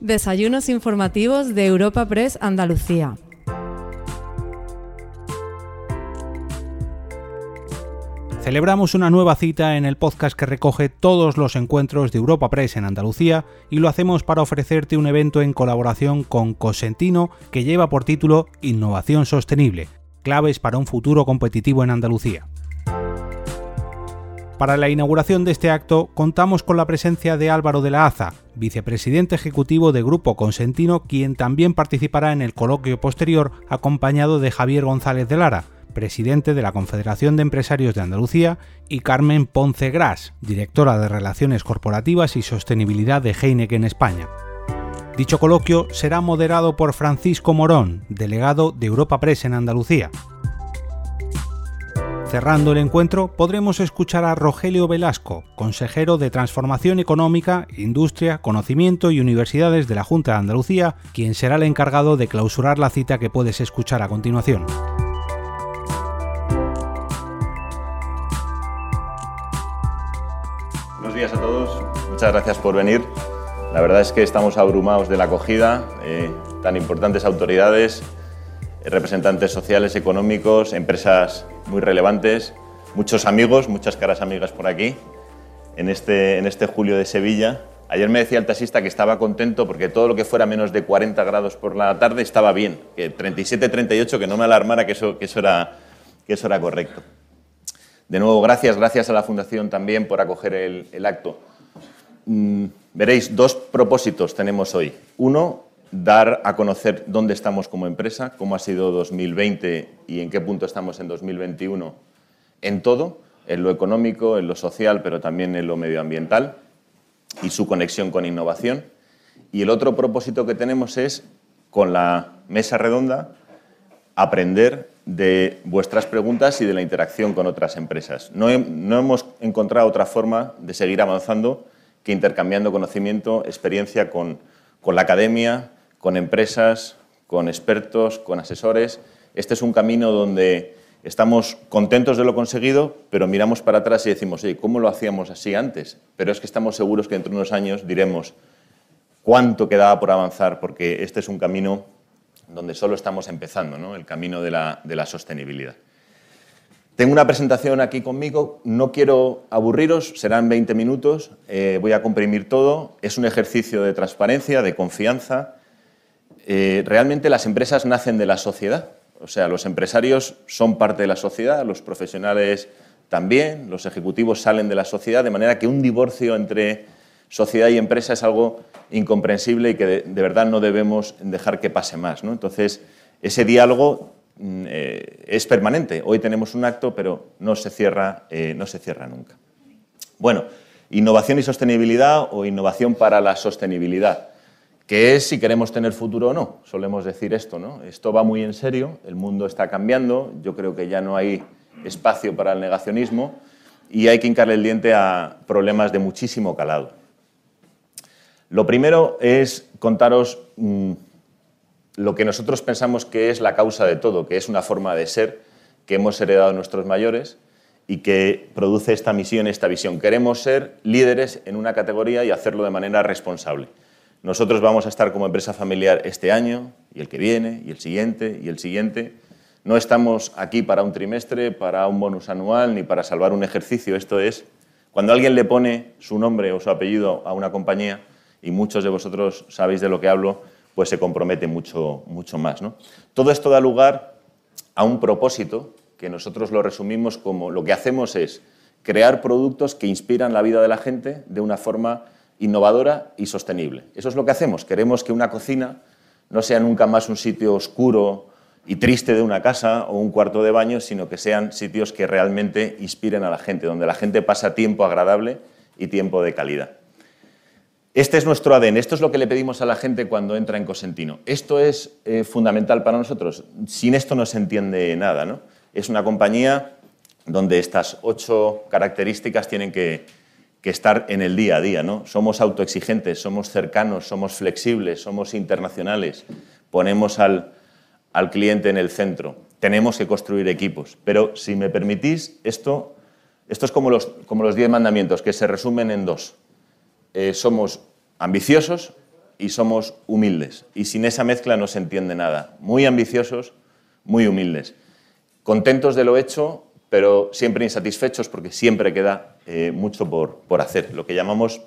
Desayunos informativos de Europa Press Andalucía. Celebramos una nueva cita en el podcast que recoge todos los encuentros de Europa Press en Andalucía y lo hacemos para ofrecerte un evento en colaboración con Cosentino que lleva por título Innovación Sostenible, claves para un futuro competitivo en Andalucía. Para la inauguración de este acto contamos con la presencia de Álvaro de la Aza, vicepresidente ejecutivo de Grupo Consentino, quien también participará en el coloquio posterior acompañado de Javier González de Lara, presidente de la Confederación de Empresarios de Andalucía, y Carmen Ponce Gras, directora de Relaciones Corporativas y Sostenibilidad de Heineken España. Dicho coloquio será moderado por Francisco Morón, delegado de Europa Press en Andalucía. Cerrando el encuentro, podremos escuchar a Rogelio Velasco, consejero de Transformación Económica, Industria, Conocimiento y Universidades de la Junta de Andalucía, quien será el encargado de clausurar la cita que puedes escuchar a continuación. Buenos días a todos, muchas gracias por venir. La verdad es que estamos abrumados de la acogida, eh, tan importantes autoridades, representantes sociales, económicos, empresas muy relevantes, muchos amigos, muchas caras amigas por aquí, en este, en este julio de Sevilla. Ayer me decía el taxista que estaba contento porque todo lo que fuera menos de 40 grados por la tarde estaba bien, que 37, 38, que no me alarmara que eso, que eso, era, que eso era correcto. De nuevo, gracias, gracias a la Fundación también por acoger el, el acto. Mm, veréis, dos propósitos tenemos hoy. Uno, dar a conocer dónde estamos como empresa, cómo ha sido 2020 y en qué punto estamos en 2021 en todo, en lo económico, en lo social, pero también en lo medioambiental y su conexión con innovación. Y el otro propósito que tenemos es, con la mesa redonda, aprender de vuestras preguntas y de la interacción con otras empresas. No, no hemos encontrado otra forma de seguir avanzando que intercambiando conocimiento, experiencia con, con la academia, con empresas, con expertos, con asesores. Este es un camino donde estamos contentos de lo conseguido, pero miramos para atrás y decimos, ¿cómo lo hacíamos así antes? Pero es que estamos seguros que dentro de unos años diremos cuánto quedaba por avanzar, porque este es un camino donde solo estamos empezando, ¿no? el camino de la, de la sostenibilidad. Tengo una presentación aquí conmigo, no quiero aburriros, serán 20 minutos, eh, voy a comprimir todo, es un ejercicio de transparencia, de confianza, eh, realmente las empresas nacen de la sociedad. O sea, los empresarios son parte de la sociedad, los profesionales también, los ejecutivos salen de la sociedad, de manera que un divorcio entre sociedad y empresa es algo incomprensible y que de, verdad no debemos dejar que pase más. Entonces, ese diálogo mm, eh, es permanente. Hoy tenemos un acto, pero no se, cierra, eh, no se cierra nunca. Bueno, innovación y sostenibilidad o innovación para la sostenibilidad que es si queremos tener futuro o no. Solemos decir esto, ¿no? Esto va muy en serio, el mundo está cambiando, yo creo que ya no hay espacio para el negacionismo y hay que hincarle el diente a problemas de muchísimo calado. Lo primero es contaros mm, lo que nosotros pensamos que es la causa de todo, que es una forma de ser que hemos heredado nuestros mayores y que produce esta misión, esta visión. Queremos ser líderes en una categoría y hacerlo de manera responsable. Nosotros vamos a estar como empresa familiar este año y el que viene y el siguiente y el siguiente. No estamos aquí para un trimestre, para un bonus anual ni para salvar un ejercicio. Esto es cuando alguien le pone su nombre o su apellido a una compañía y muchos de vosotros sabéis de lo que hablo, pues se compromete mucho, mucho más. ¿no? Todo esto da lugar a un propósito que nosotros lo resumimos como lo que hacemos es crear productos que inspiran la vida de la gente de una forma innovadora y sostenible. Eso es lo que hacemos. Queremos que una cocina no sea nunca más un sitio oscuro y triste de una casa o un cuarto de baño, sino que sean sitios que realmente inspiren a la gente, donde la gente pasa tiempo agradable y tiempo de calidad. Este es nuestro ADN, esto es lo que le pedimos a la gente cuando entra en Cosentino. Esto es eh, fundamental para nosotros. Sin esto no se entiende nada. ¿no? Es una compañía donde estas ocho características tienen que, que estar en el día a día. ¿no? Somos autoexigentes, somos cercanos, somos flexibles, somos internacionales, ponemos al, al cliente en el centro, tenemos que construir equipos. Pero si me permitís, esto, esto es como los, como los diez mandamientos, que se resumen en dos. Eh, somos ambiciosos y somos humildes. Y sin esa mezcla no se entiende nada. Muy ambiciosos, muy humildes. Contentos de lo hecho, pero siempre insatisfechos porque siempre queda eh, mucho por, por hacer, lo que llamamos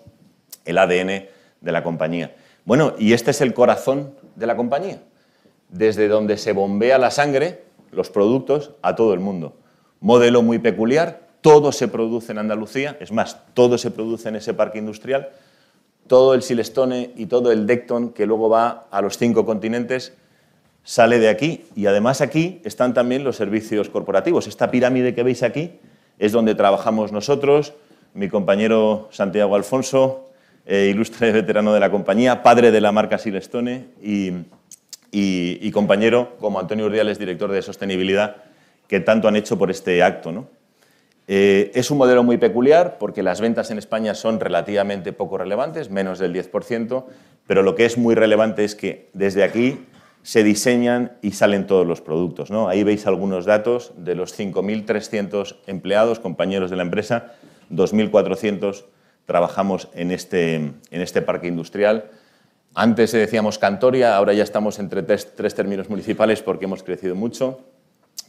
el ADN de la compañía. Bueno, y este es el corazón de la compañía, desde donde se bombea la sangre, los productos, a todo el mundo. Modelo muy peculiar, todo se produce en Andalucía, es más, todo se produce en ese parque industrial, todo el Silestone y todo el Decton que luego va a los cinco continentes sale de aquí y además aquí están también los servicios corporativos. Esta pirámide que veis aquí es donde trabajamos nosotros, mi compañero Santiago Alfonso, eh, ilustre veterano de la compañía, padre de la marca Silestone y, compañero como Antonio Urdiales, director de sostenibilidad, que tanto han hecho por este acto. Eh, es un modelo muy peculiar porque las ventas en España son relativamente poco relevantes, menos del 10%, pero lo que es muy relevante es que desde aquí se diseñan y salen todos los productos. ¿no? Ahí veis algunos datos de los 5.300 empleados, compañeros de la empresa, 2.400 trabajamos en este, en este parque industrial. Antes decíamos Cantoria, ahora ya estamos entre tres, tres términos municipales porque hemos crecido mucho.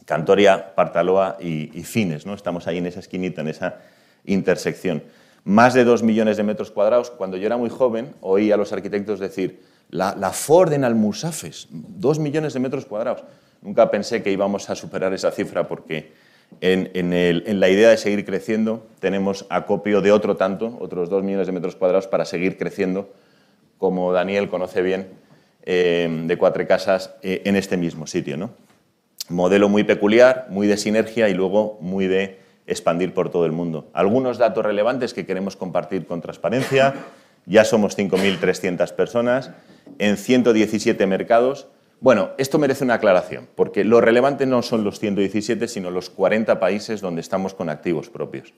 Cantoria, Partaloa y, Fines. ¿no? Estamos ahí en esa esquinita, en esa intersección. Más de dos millones de metros cuadrados. Cuando yo era muy joven, oí a los arquitectos decir, la, Ford en Almusafes, dos millones de metros cuadrados. Nunca pensé que íbamos a superar esa cifra porque en, la idea de seguir creciendo tenemos acopio de otro tanto, otros dos millones de metros cuadrados para seguir creciendo, como Daniel conoce bien, eh, de cuatro casas eh, en este mismo sitio. ¿no? modelo muy peculiar, muy de sinergia y luego muy de expandir por todo el mundo. Algunos datos relevantes que queremos compartir con transparencia. Ya somos 5.300 personas en 117 mercados. Bueno, esto merece una aclaración, porque lo relevante no son los 117, sino los 40 países donde estamos con activos propios,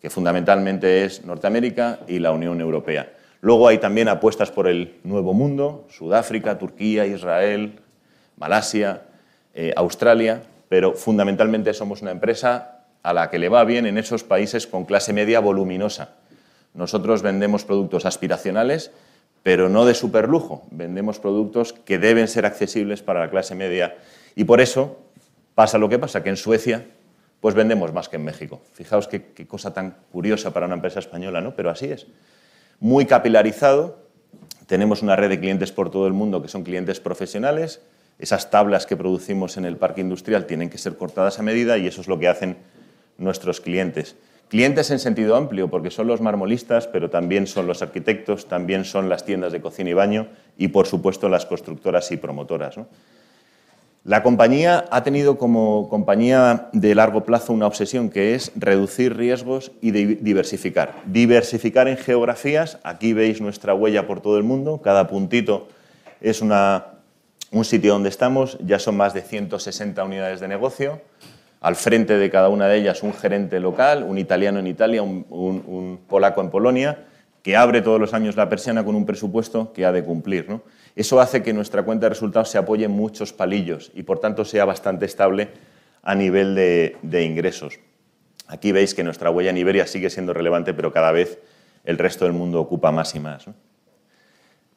que fundamentalmente es Norteamérica y la Unión Europea. Luego hay también apuestas por el Nuevo Mundo, Sudáfrica, Turquía, Israel, Malasia, eh, Australia, pero fundamentalmente somos una empresa a la que le va bien en esos países con clase media voluminosa. Nosotros vendemos productos aspiracionales, pero no de superlujo. Vendemos productos que deben ser accesibles para la clase media. Y por eso pasa lo que pasa, que en Suecia pues vendemos más que en México. Fijaos qué, qué cosa tan curiosa para una empresa española, ¿no? Pero así es. Muy capilarizado, tenemos una red de clientes por todo el mundo que son clientes profesionales, esas tablas que producimos en el parque industrial tienen que ser cortadas a medida y eso es lo que hacen nuestros clientes. Clientes en sentido amplio, porque son los marmolistas, pero también son los arquitectos, también son las tiendas de cocina y baño y, por supuesto, las constructoras y promotoras. La compañía ha tenido como compañía de largo plazo una obsesión que es reducir riesgos y diversificar. Diversificar en geografías, aquí veis nuestra huella por todo el mundo, cada puntito es una un sitio donde estamos, ya son más de 160 unidades de negocio, al frente de cada una de ellas un gerente local, un italiano en Italia, un, polaco en Polonia, que abre todos los años la persiana con un presupuesto que ha de cumplir. Eso hace que nuestra cuenta de resultados se apoye en muchos palillos y por tanto sea bastante estable a nivel de, ingresos. Aquí veis que nuestra huella en Iberia sigue siendo relevante, pero cada vez el resto del mundo ocupa más y más.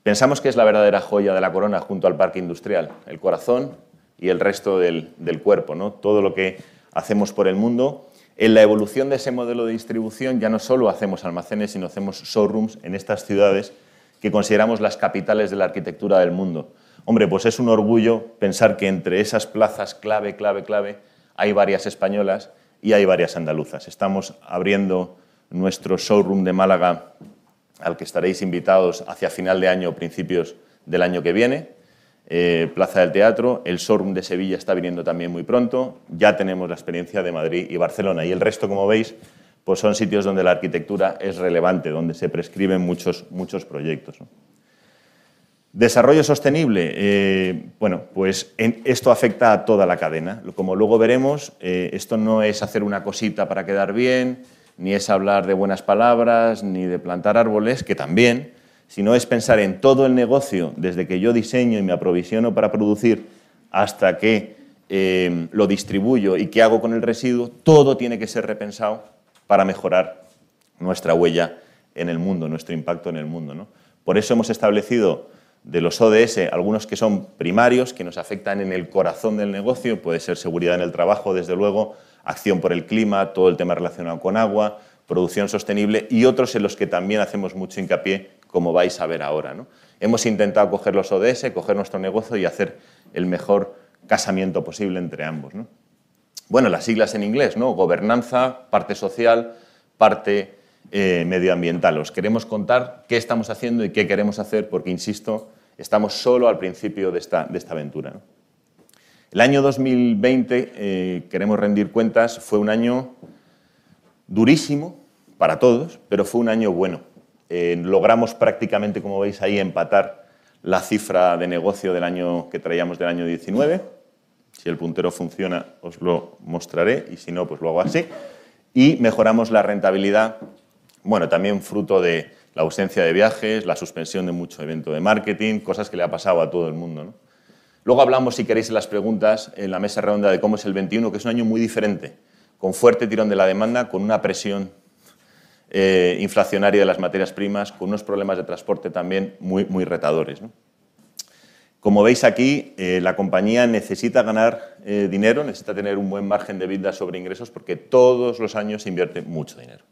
Pensamos que es la verdadera joya de la corona junto al parque industrial, el corazón y el resto del, cuerpo, ¿no? todo lo que hacemos por el mundo. En la evolución de ese modelo de distribución ya no solo hacemos almacenes, sino hacemos showrooms en estas ciudades que consideramos las capitales de la arquitectura del mundo. Hombre, pues es un orgullo pensar que entre esas plazas clave, clave, clave, hay varias españolas y hay varias andaluzas. Estamos abriendo nuestro showroom de Málaga al que estaréis invitados hacia final de año o principios del año que viene. Eh, Plaza del Teatro, el showroom de Sevilla está viniendo también muy pronto, ya tenemos la experiencia de Madrid y Barcelona y el resto, como veis, pues son sitios donde la arquitectura es relevante, donde se prescriben muchos, muchos proyectos. Desarrollo sostenible, eh, bueno, pues esto afecta a toda la cadena. Como luego veremos, eh, esto no es hacer una cosita para quedar bien, ni es hablar de buenas palabras, ni de plantar árboles, que también, sino es pensar en todo el negocio, desde que yo diseño y me aprovisiono para producir hasta que eh, lo distribuyo y qué hago con el residuo, todo tiene que ser repensado para mejorar nuestra huella en el mundo, nuestro impacto en el mundo. Por eso hemos establecido de los ODS, algunos que son primarios, que nos afectan en el corazón del negocio, puede ser seguridad en el trabajo, desde luego, acción por el clima, todo el tema relacionado con agua, producción sostenible, y otros en los que también hacemos mucho hincapié, como vais a ver ahora. Hemos intentado coger los ODS, coger nuestro negocio y hacer el mejor casamiento posible entre ambos. ¿no? Bueno, las siglas en inglés, ¿no? Gobernanza, parte social, parte eh, medioambiental. Os queremos contar qué estamos haciendo y qué queremos hacer, porque, insisto, estamos solo al principio de esta, de esta aventura. El año 2020, eh, queremos rendir cuentas, fue un año durísimo para todos, pero fue un año bueno. Eh, logramos prácticamente, como veis ahí, empatar la cifra de negocio del año que traíamos del año 19. Si el puntero funciona, os lo mostraré, y si no, pues lo hago así. Y mejoramos la rentabilidad, bueno, también fruto de la ausencia de viajes, la suspensión de mucho evento de marketing, cosas que le ha pasado a todo el mundo. Luego hablamos, si queréis, las preguntas, en la mesa redonda de cómo es el 21, que es un año muy diferente, con fuerte tirón de la demanda, con una presión eh, inflacionaria de las materias primas, con unos problemas de transporte también muy, retadores. Como veis aquí, eh, la compañía necesita ganar eh, dinero, necesita tener un buen margen de vida sobre ingresos, porque todos los años invierte mucho dinero.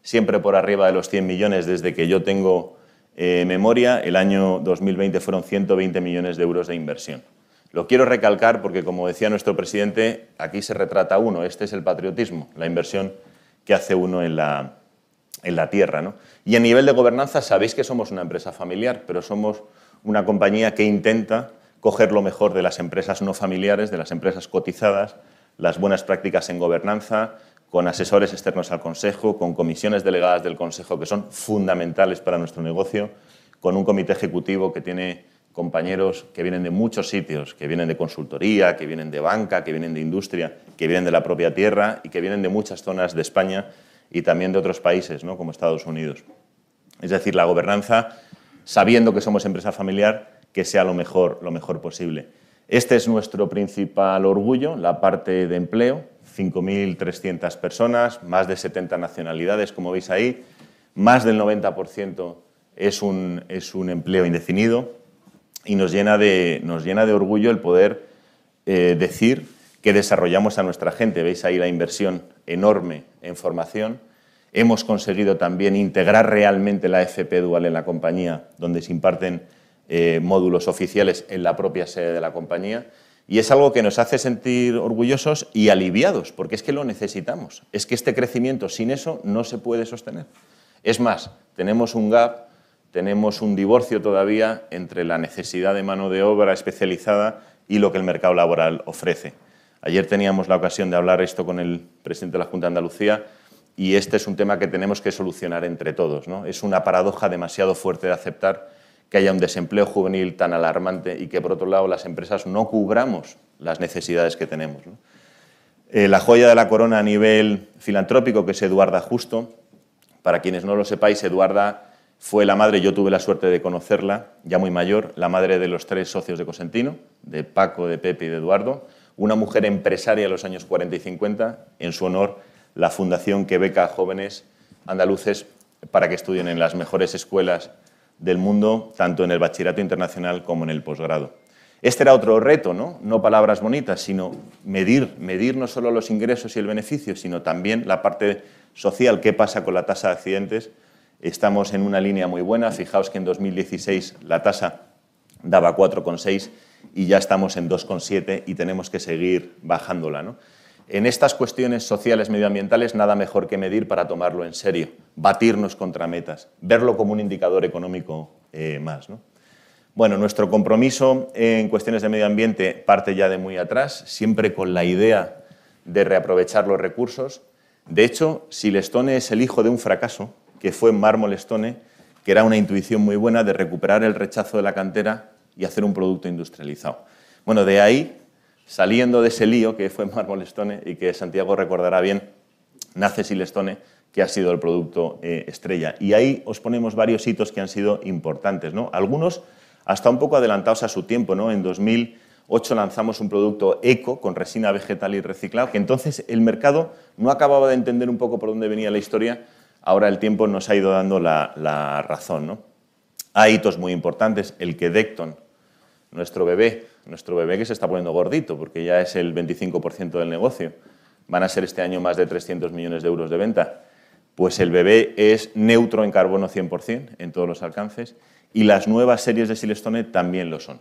Siempre por arriba de los 100 millones desde que yo tengo memoria, el año 2020 fueron 120 millones de euros de inversión. Lo quiero recalcar porque, como decía nuestro presidente, aquí se retrata uno, este es el patriotismo, la inversión que hace uno en la, en la tierra. ¿no? Y a nivel de gobernanza, sabéis que somos una empresa familiar, pero somos una compañía que intenta coger lo mejor de las empresas no familiares, de las empresas cotizadas, las buenas prácticas en gobernanza, con asesores externos al Consejo, con comisiones delegadas del Consejo que son fundamentales para nuestro negocio, con un comité ejecutivo que tiene compañeros que vienen de muchos sitios, que vienen de consultoría, que vienen de banca, que vienen de industria, que vienen de la propia tierra y que vienen de muchas zonas de España y también de otros países, ¿no? como Estados Unidos. Es decir, la gobernanza, sabiendo que somos empresa familiar, que sea lo mejor, lo mejor posible. Este es nuestro principal orgullo, la parte de empleo, 5.300 personas, más de 70 nacionalidades, como veis ahí, más del 90% es un, es un empleo indefinido y nos llena de, nos llena de orgullo el poder eh, decir que desarrollamos a nuestra gente. Veis ahí la inversión enorme en formación. Hemos conseguido también integrar realmente la FP Dual en la compañía, donde se imparten eh, módulos oficiales en la propia sede de la compañía y es algo que nos hace sentir orgullosos y aliviados, porque es que lo necesitamos. Es que este crecimiento sin eso no se puede sostener. Es más, tenemos un gap, tenemos un divorcio todavía entre la necesidad de mano de obra especializada y lo que el mercado laboral ofrece. Ayer teníamos la ocasión de hablar esto con el presidente de la Junta de Andalucía y este es un tema que tenemos que solucionar entre todos. ¿no? Es una paradoja demasiado fuerte de aceptar que haya un desempleo juvenil tan alarmante y que, por otro lado, las empresas no cubramos las necesidades que tenemos. Eh, la joya de la corona a nivel filantrópico, que es Eduarda Justo, para quienes no lo sepáis, Eduarda fue la madre, yo tuve la suerte de conocerla, ya muy mayor, la madre de los tres socios de Cosentino, de Paco, de Pepe y de Eduardo, una mujer empresaria en los años 40 y 50, en su honor la fundación que beca a jóvenes andaluces para que estudien en las mejores escuelas del mundo, tanto en el bachillerato internacional como en el posgrado. Este era otro reto, ¿no? No palabras bonitas, sino medir, medir no solo los ingresos y el beneficio, sino también la parte social, qué pasa con la tasa de accidentes. Estamos en una línea muy buena, fijaos que en 2016 la tasa daba 4,6 y ya estamos en 2,7 y tenemos que seguir bajándola, ¿no? En estas cuestiones sociales medioambientales, nada mejor que medir para tomarlo en serio, batirnos contra metas, verlo como un indicador económico eh, más. Bueno, nuestro compromiso en cuestiones de medio ambiente parte ya de muy atrás, siempre con la idea de reaprovechar los recursos. De hecho, Silestone es el hijo de un fracaso, que fue Mármol Stone, que era una intuición muy buena de recuperar el rechazo de la cantera y hacer un producto industrializado. Bueno, de ahí saliendo de ese lío que fue Marmolestone y que Santiago recordará bien, nace Silestone, que ha sido el producto eh, estrella. Y ahí os ponemos varios hitos que han sido importantes, ¿no? Algunos hasta un poco adelantados a su tiempo, ¿no? En 2008 lanzamos un producto eco con resina vegetal y reciclado, que entonces el mercado no acababa de entender un poco por dónde venía la historia, ahora el tiempo nos ha ido dando la, razón, ¿no? Hay hitos muy importantes, el que Decton, nuestro bebé, nuestro bebé que se está poniendo gordito, porque ya es el 25% del negocio, van a ser este año más de 300 millones de euros de venta, pues el bebé es neutro en carbono 100% en todos los alcances y las nuevas series de Silestone también lo son.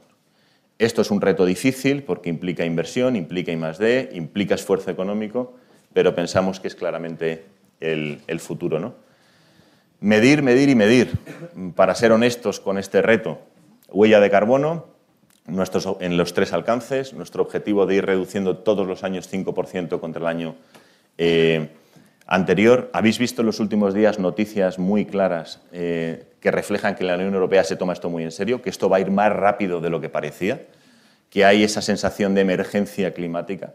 Esto es un reto difícil porque implica inversión, implica I+D, implica esfuerzo económico, pero pensamos que es claramente el, futuro. ¿no? Medir, medir y medir. Para ser honestos con este reto, huella de carbono en los tres alcances, nuestro objetivo de ir reduciendo todos los años 5% contra el año eh, anterior. Habéis visto en los últimos días noticias muy claras eh, que reflejan que la Unión Europea se toma esto muy en serio, que esto va a ir más rápido de lo que parecía, que hay esa sensación de emergencia climática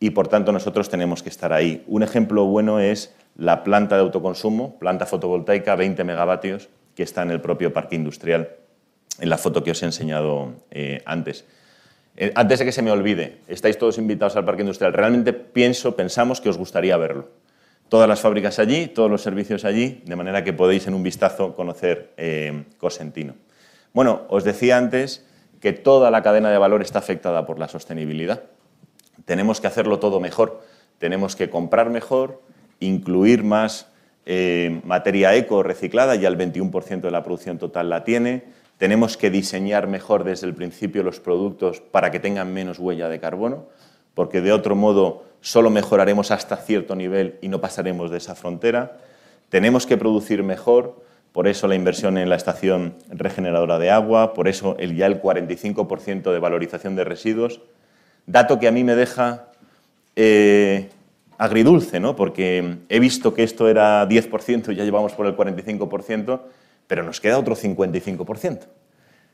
y por tanto nosotros tenemos que estar ahí. Un ejemplo bueno es la planta de autoconsumo, planta fotovoltaica, 20 megavatios, que está en el propio parque industrial, en la foto que os he enseñado eh, antes. Eh, antes de que se me olvide, estáis todos invitados al parque industrial. Realmente pienso, pensamos que os gustaría verlo todas las fábricas allí, todos los servicios allí, de manera que podéis en un vistazo conocer eh, Cosentino. Bueno, os decía antes que toda la cadena de valor está afectada por la sostenibilidad. Tenemos que hacerlo todo mejor, tenemos que comprar mejor, incluir más eh, materia eco reciclada, ya el 21% de la producción total la tiene, tenemos que diseñar mejor desde el principio los productos para que tengan menos huella de carbono, porque de otro modo solo mejoraremos hasta cierto nivel y no pasaremos de esa frontera. Tenemos que producir mejor, por eso la inversión en la estación regeneradora de agua, por eso el, ya el 45% de valorización de residuos. Dato que a mí me deja eh, agridulce, ¿no? porque he visto que esto era 10%, ya llevamos por el 45%, pero nos queda otro 55%.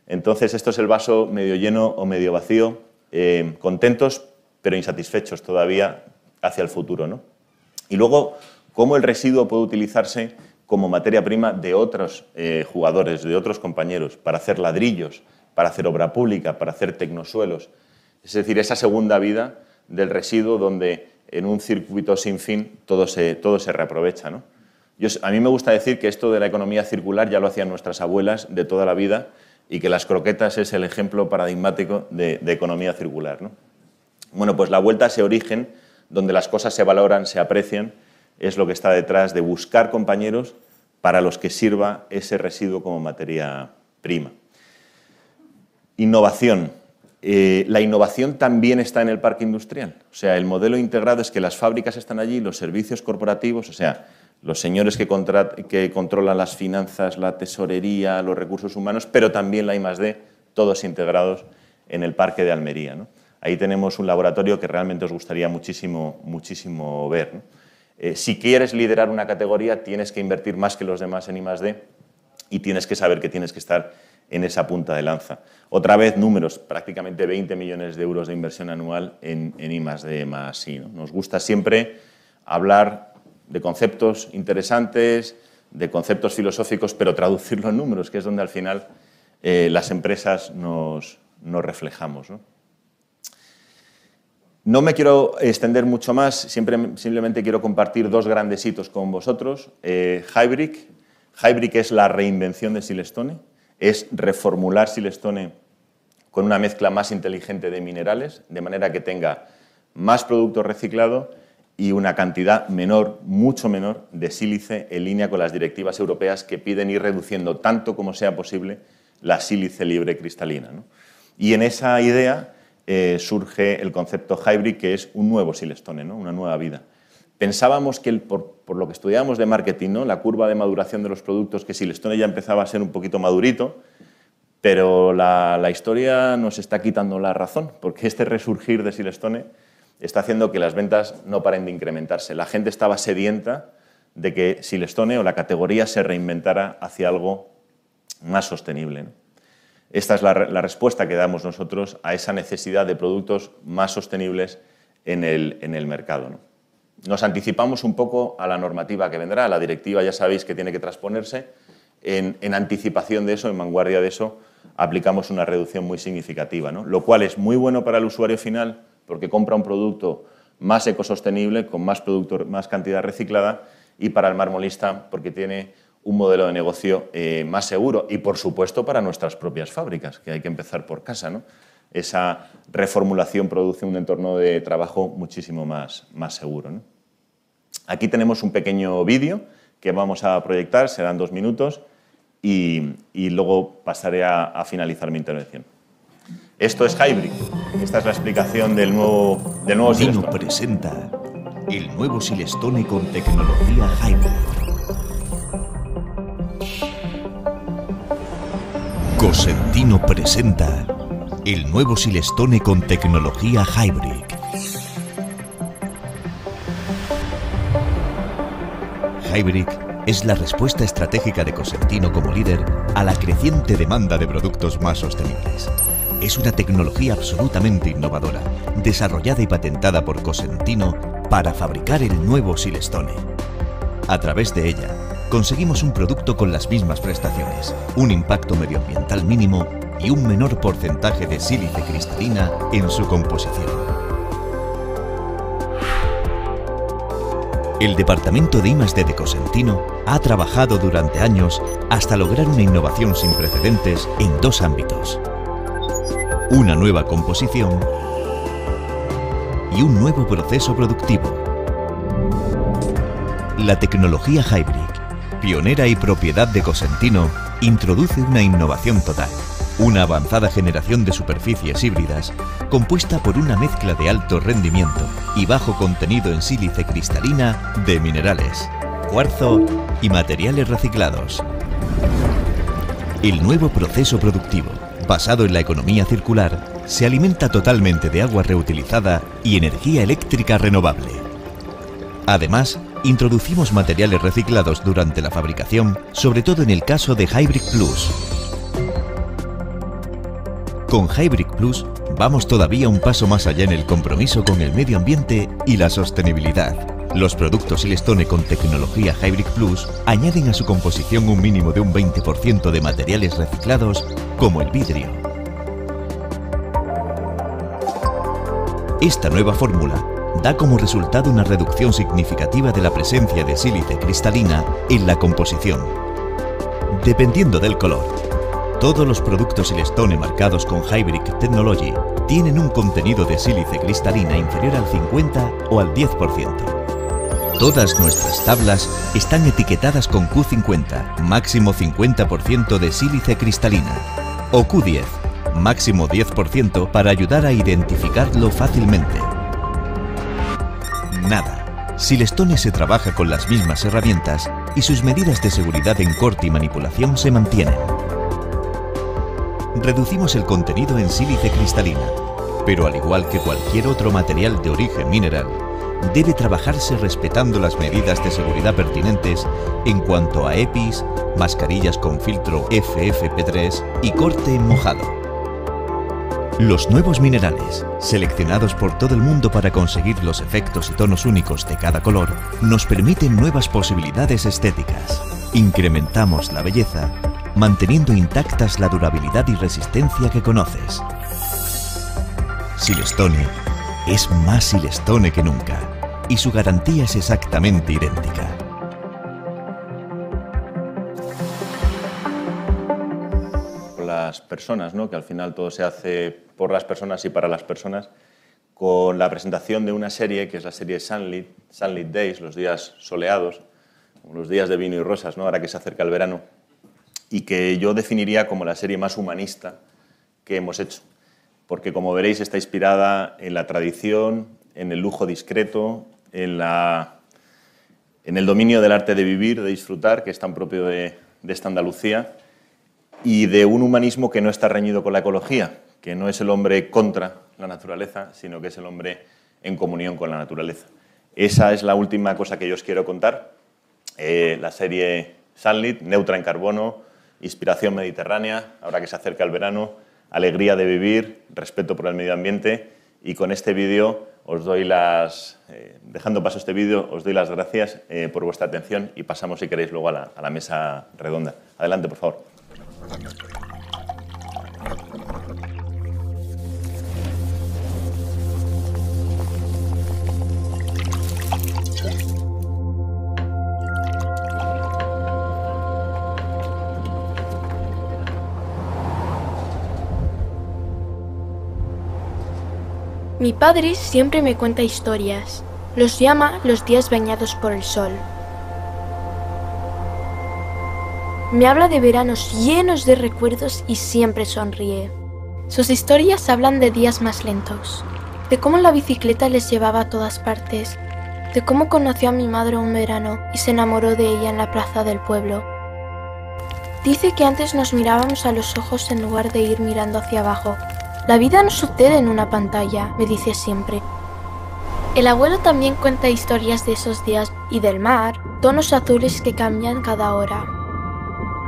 Entonces, esto es el vaso medio lleno o medio vacío. Eh, contentos, pero insatisfechos todavía hacia el futuro. ¿no? Y luego, cómo el residuo puede utilizarse como materia prima de otros eh, jugadores, de otros compañeros, para hacer ladrillos, para hacer obra pública, para hacer tecnosuelos. Es decir, esa segunda vida del residuo donde en un circuito sin fin todo se, todo se reaprovecha. ¿no? a mí me gusta decir que esto de la economía circular ya lo hacían nuestras abuelas de toda la vida y que las croquetas es el ejemplo paradigmático de, de economía circular. ¿no? Bueno, pues la vuelta a ese origen, donde las cosas se valoran, se aprecian, es lo que está detrás de buscar compañeros para los que sirva ese residuo como materia prima. Innovación. Eh, la innovación también está en el parque industrial. O sea, el modelo integrado es que las fábricas están allí, los servicios corporativos, o sea, los señores que, controlan las finanzas, la tesorería, los recursos humanos, pero también la I+D, todos integrados en el parque de Almería. Ahí tenemos un laboratorio que realmente os gustaría muchísimo, muchísimo ver. Eh, si quieres liderar una categoría, tienes que invertir más que los demás en I+.D. y tienes que saber que tienes que estar en esa punta de lanza. Otra vez, números, prácticamente 20 millones de euros de inversión anual en, en I+.D. más I. Nos gusta siempre hablar de conceptos interesantes, de conceptos filosóficos, pero traducirlo en números, que es donde al final eh, las empresas nos, reflejamos. ¿no? Me quiero extender mucho más, simplemente quiero compartir dos grandes hitos con vosotros. Eh, Hybrid. Hybrid es la reinvención de Silestone, es reformular Silestone con una mezcla más inteligente de minerales, de manera que tenga más producto reciclado y una cantidad menor, mucho menor, de sílice en línea con las directivas europeas que piden ir reduciendo tanto como sea posible la sílice libre cristalina. Y en esa idea eh, surge el concepto hybrid, que es un nuevo Silestone, una nueva vida. Pensábamos que, por, lo que estudiábamos de marketing, ¿no? la curva de maduración de los productos, que Silestone ya empezaba a ser un poquito madurito, pero la, historia nos está quitando la razón, porque este resurgir de Silestone está haciendo que las ventas no paren de incrementarse. La gente estaba sedienta de que Silestone o la categoría se reinventara hacia algo más sostenible. Esta es la, respuesta que damos nosotros a esa necesidad de productos más sostenibles en el, mercado. Nos anticipamos un poco a la normativa que vendrá. La directiva ya sabéis que tiene que transponerse. En, anticipación de eso, en vanguardia de eso, aplicamos una reducción muy significativa, lo cual es muy bueno para el usuario final porque compra un producto más ecosostenible, con más, producto, más cantidad reciclada, y para el marmolista porque tiene un modelo de negocio eh, más seguro y, por supuesto, para nuestras propias fábricas, que hay que empezar por casa. ¿no? Esa reformulación produce un entorno de trabajo muchísimo más, más seguro. Aquí tenemos un pequeño vídeo que vamos a proyectar, serán dos minutos, y, luego pasaré a, finalizar mi intervención. Esto es Hybrid. Esta es la explicación del nuevo, del nuevo Silestone. presenta el nuevo Silestone con tecnología Hybrid. Cosentino presenta el nuevo Silestone con tecnología Hybrid. Hybrid es la respuesta estratégica de Cosentino como líder a la creciente demanda de productos más sostenibles. Es una tecnología absolutamente innovadora, desarrollada y patentada por Cosentino para fabricar el nuevo Silestone. A través de ella, conseguimos un producto con las mismas prestaciones, un impacto medioambiental mínimo y un menor porcentaje de sílice cristalina en su composición. El departamento de I+D de Cosentino ha trabajado durante años hasta lograr una innovación sin precedentes en dos ámbitos. Una nueva composición y un nuevo proceso productivo. La tecnología Hybrid pionera y propiedad de Cosentino, introduce una innovación total. Una avanzada generación de superficies híbridas compuesta por una mezcla de alto rendimiento y bajo contenido en sílice cristalina de minerales, cuarzo y materiales reciclados. El nuevo proceso productivo, basado en la economía circular, se alimenta totalmente de agua reutilizada y energía eléctrica renovable. Además, introducimos materiales reciclados durante la fabricación, sobre todo en el caso de Hybrid Plus. Con Hybrid Plus vamos todavía un paso más allá en el compromiso con el medio ambiente y la sostenibilidad. Los productos Silestone con tecnología Hybrid Plus añaden a su composición un mínimo de un 20% de materiales reciclados como el vidrio. Esta nueva fórmula da como resultado una reducción significativa de la presencia de sílice cristalina en la composición. Dependiendo del color, todos los productos Silestone marcados con Hybrid Technology tienen un contenido de sílice cristalina inferior al 50 o al 10%. Todas nuestras tablas están etiquetadas con Q50, máximo 50% de sílice cristalina, o Q10, máximo 10% para ayudar a identificarlo fácilmente nada. Silestone se trabaja con las mismas herramientas y sus medidas de seguridad en corte y manipulación se mantienen. Reducimos el contenido en sílice cristalina, pero al igual que cualquier otro material de origen mineral, debe trabajarse respetando las medidas de seguridad pertinentes en cuanto a EPIs, mascarillas con filtro FFP3 y corte en mojado. Los nuevos minerales, seleccionados por todo el mundo para conseguir los efectos y tonos únicos de cada color, nos permiten nuevas posibilidades estéticas. Incrementamos la belleza, manteniendo intactas la durabilidad y resistencia que conoces. Silestone es más Silestone que nunca, y su garantía es exactamente idéntica. personas, ¿no? que al final todo se hace por las personas y para las personas, con la presentación de una serie que es la serie Sunlit, Sunlit Days, los días soleados, los días de vino y rosas, ¿no? ahora que se acerca el verano, y que yo definiría como la serie más humanista que hemos hecho, porque como veréis está inspirada en la tradición, en el lujo discreto, en, la, en el dominio del arte de vivir, de disfrutar, que es tan propio de, de esta Andalucía, y de un humanismo que no está reñido con la ecología, que no es el hombre contra la naturaleza, sino que es el hombre en comunión con la naturaleza. Esa es la última cosa que yo os quiero contar. Eh, la serie Sunlit, neutra en carbono, inspiración mediterránea, ahora que se acerca el verano, alegría de vivir, respeto por el medio ambiente y con este vídeo os doy las, eh, dejando paso este vídeo, os doy las gracias eh, por vuestra atención y pasamos, si queréis, luego a la mesa redonda. Adelante, por favor. Mi padre siempre me cuenta historias. Los llama los días bañados por el sol. Me habla de veranos llenos de recuerdos y siempre sonríe. Sus historias hablan de días más lentos, de cómo la bicicleta les llevaba a todas partes, de cómo conoció a mi madre un verano y se enamoró de ella en la plaza del pueblo. Dice que antes nos mirábamos a los ojos en lugar de ir mirando hacia abajo. La vida no sucede en una pantalla, me dice siempre. El abuelo también cuenta historias de esos días y del mar, tonos azules que cambian cada hora,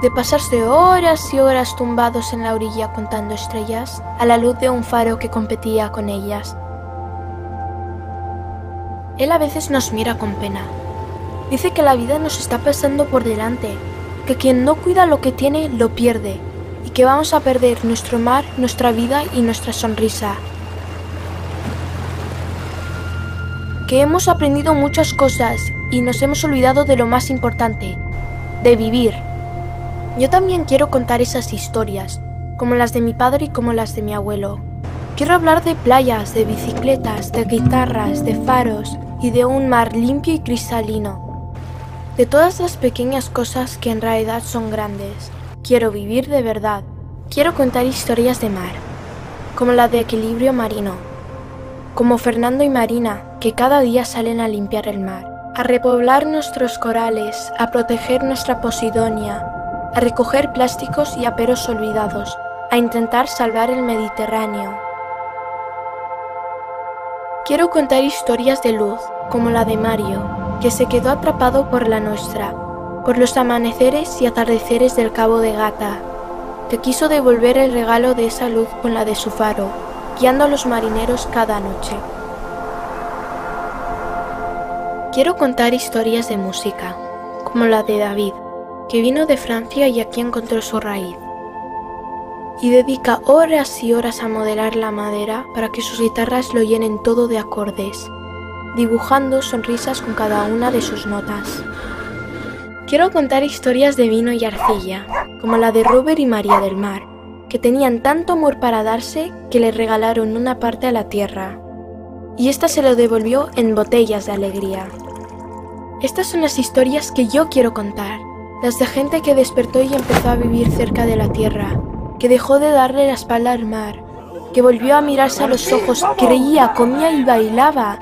de pasarse horas y horas tumbados en la orilla contando estrellas a la luz de un faro que competía con ellas. Él a veces nos mira con pena. Dice que la vida nos está pasando por delante, que quien no cuida lo que tiene lo pierde y que vamos a perder nuestro mar, nuestra vida y nuestra sonrisa. Que hemos aprendido muchas cosas y nos hemos olvidado de lo más importante, de vivir. Yo también quiero contar esas historias, como las de mi padre y como las de mi abuelo. Quiero hablar de playas, de bicicletas, de guitarras, de faros y de un mar limpio y cristalino. De todas las pequeñas cosas que en realidad son grandes. Quiero vivir de verdad. Quiero contar historias de mar, como la de equilibrio marino, como Fernando y Marina, que cada día salen a limpiar el mar, a repoblar nuestros corales, a proteger nuestra Posidonia, a recoger plásticos y aperos olvidados, a intentar salvar el Mediterráneo. Quiero contar historias de luz, como la de Mario, que se quedó atrapado por la nuestra, por los amaneceres y atardeceres del Cabo de Gata, que quiso devolver el regalo de esa luz con la de su faro, guiando a los marineros cada noche. Quiero contar historias de música, como la de David, que vino de Francia y aquí encontró su raíz. Y dedica horas y horas a modelar la madera para que sus guitarras lo llenen todo de acordes, dibujando sonrisas con cada una de sus notas. Quiero contar historias de vino y arcilla, como la de Robert y María del Mar, que tenían tanto amor para darse que le regalaron una parte a la tierra, y ésta se lo devolvió en botellas de alegría. Estas son las historias que yo quiero contar, las de gente que despertó y empezó a vivir cerca de la tierra, que dejó de darle la espalda al mar, que volvió a mirarse a los ojos, que reía, comía y bailaba,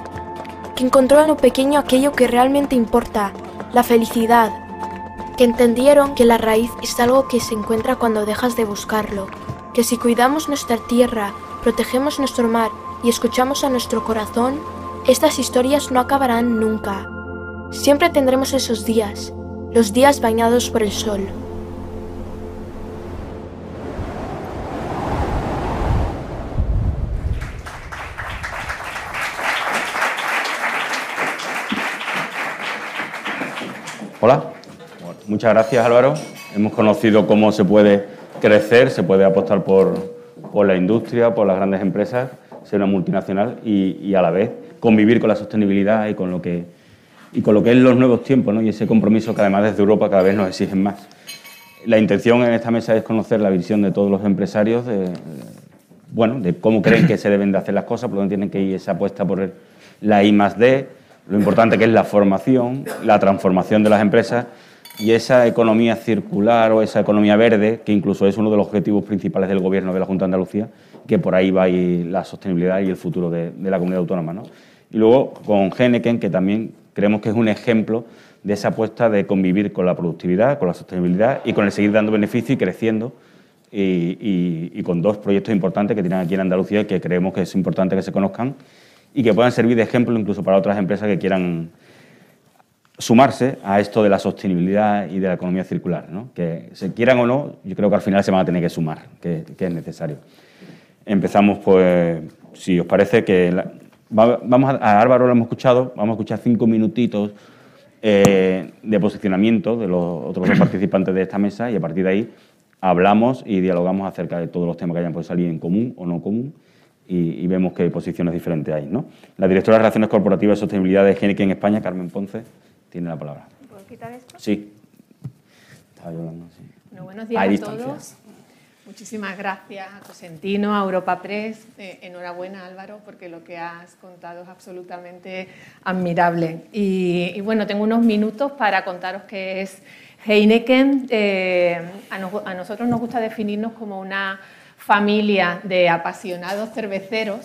que encontró en lo pequeño aquello que realmente importa, la felicidad, que entendieron que la raíz es algo que se encuentra cuando dejas de buscarlo, que si cuidamos nuestra tierra, protegemos nuestro mar y escuchamos a nuestro corazón, estas historias no acabarán nunca. Siempre tendremos esos días, los días bañados por el sol. Hola, muchas gracias Álvaro. Hemos conocido cómo se puede crecer, se puede apostar por, la industria, por las grandes empresas, ser una multinacional y, a la vez convivir con la sostenibilidad y con lo que y con lo que es los nuevos tiempos ¿no? y ese compromiso que además desde Europa cada vez nos exigen más. La intención en esta mesa es conocer la visión de todos los empresarios, de, bueno, de cómo creen que se deben de hacer las cosas, por dónde tienen que ir esa apuesta por la I más D, lo importante que es la formación, la transformación de las empresas y esa economía circular o esa economía verde, que incluso es uno de los objetivos principales del Gobierno de la Junta de Andalucía, que por ahí va ir la sostenibilidad y el futuro de, de la comunidad autónoma. ¿no? Y luego con Geneken, que también creemos que es un ejemplo de esa apuesta de convivir con la productividad, con la sostenibilidad y con el seguir dando beneficio y creciendo y, con dos proyectos importantes que tienen aquí en Andalucía y que creemos que es importante que se conozcan y que puedan servir de ejemplo incluso para otras empresas que quieran sumarse a esto de la sostenibilidad y de la economía circular. Que se quieran o no, yo creo que al final se van a tener que sumar, que, es necesario. Empezamos, pues, si os parece, que vamos a, Álvaro lo hemos escuchado, vamos a escuchar cinco minutitos eh, de posicionamiento de los otros dos participantes de esta mesa y a partir de ahí hablamos y dialogamos acerca de todos los temas que hayan podido salir en común o no común y, vemos qué posiciones diferentes hay. ¿no? La directora de Relaciones Corporativas y Sostenibilidad de Génica en España, Carmen Ponce, tiene la palabra. ¿Puedo quitar esto? Sí. Bueno, buenos días a todos. Muchísimas gracias a Cosentino, a Europa Press. Eh, enhorabuena Álvaro, porque lo que has contado es absolutamente admirable. Y, bueno, tengo unos minutos para contaros qué es Heineken. Eh, a, nosotros nos gusta definirnos como una familia de apasionados cerveceros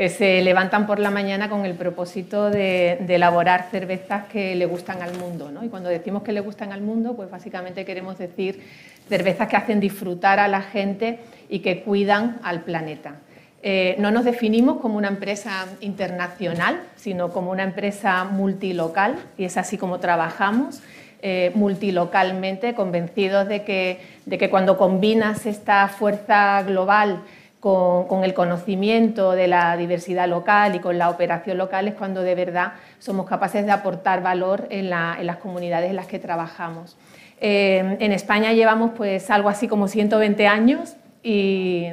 que se levantan por la mañana con el propósito de, elaborar cervezas que le gustan al mundo. Y cuando decimos que le gustan al mundo, pues básicamente queremos decir cervezas que hacen disfrutar a la gente y que cuidan al planeta. Eh, no nos definimos como una empresa internacional, sino como una empresa multilocal, y es así como trabajamos. Eh, multilocalmente, convencidos de que, de que cuando combinas esta fuerza global con, el conocimiento de la diversidad local y con la operación local es cuando de verdad somos capaces de aportar valor en, las comunidades en las que trabajamos. Eh, en España llevamos pues algo así como 120 años y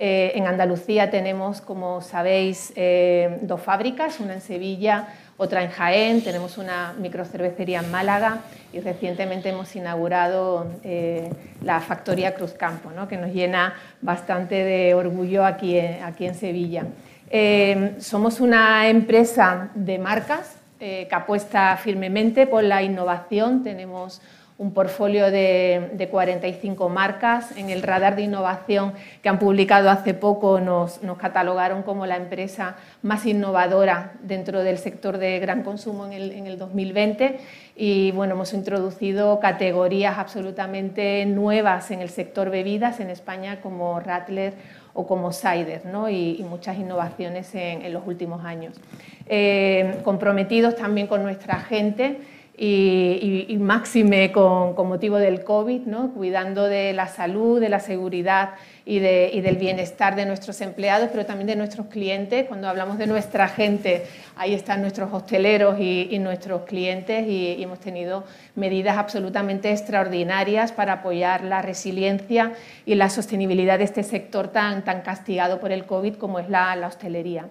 eh, en Andalucía tenemos, como sabéis, eh, dos fábricas, una en Sevilla, otra en Jaén, tenemos una microcervecería en Málaga y recientemente hemos inaugurado eh, la factoría Cruzcampo, ¿no? que nos llena bastante de orgullo aquí, aquí en Sevilla. Eh, somos una empresa de marcas eh, que apuesta firmemente por la innovación, tenemos un portfolio de, 45 marcas. En el radar de innovación que han publicado hace poco nos, catalogaron como la empresa más innovadora dentro del sector de gran consumo en el, 2020 y bueno, hemos introducido categorías absolutamente nuevas en el sector bebidas en España como Rattler o como Cider ¿no? y, muchas innovaciones en, los últimos años. Eh, comprometidos también con nuestra gente y, máxime con, motivo del COVID, cuidando de la salud, de la seguridad y, del bienestar de nuestros empleados, pero también de nuestros clientes. Cuando hablamos de nuestra gente, ahí están nuestros hosteleros y, nuestros clientes y, hemos tenido medidas absolutamente extraordinarias para apoyar la resiliencia y la sostenibilidad de este sector tan, tan castigado por el COVID como es la hostelería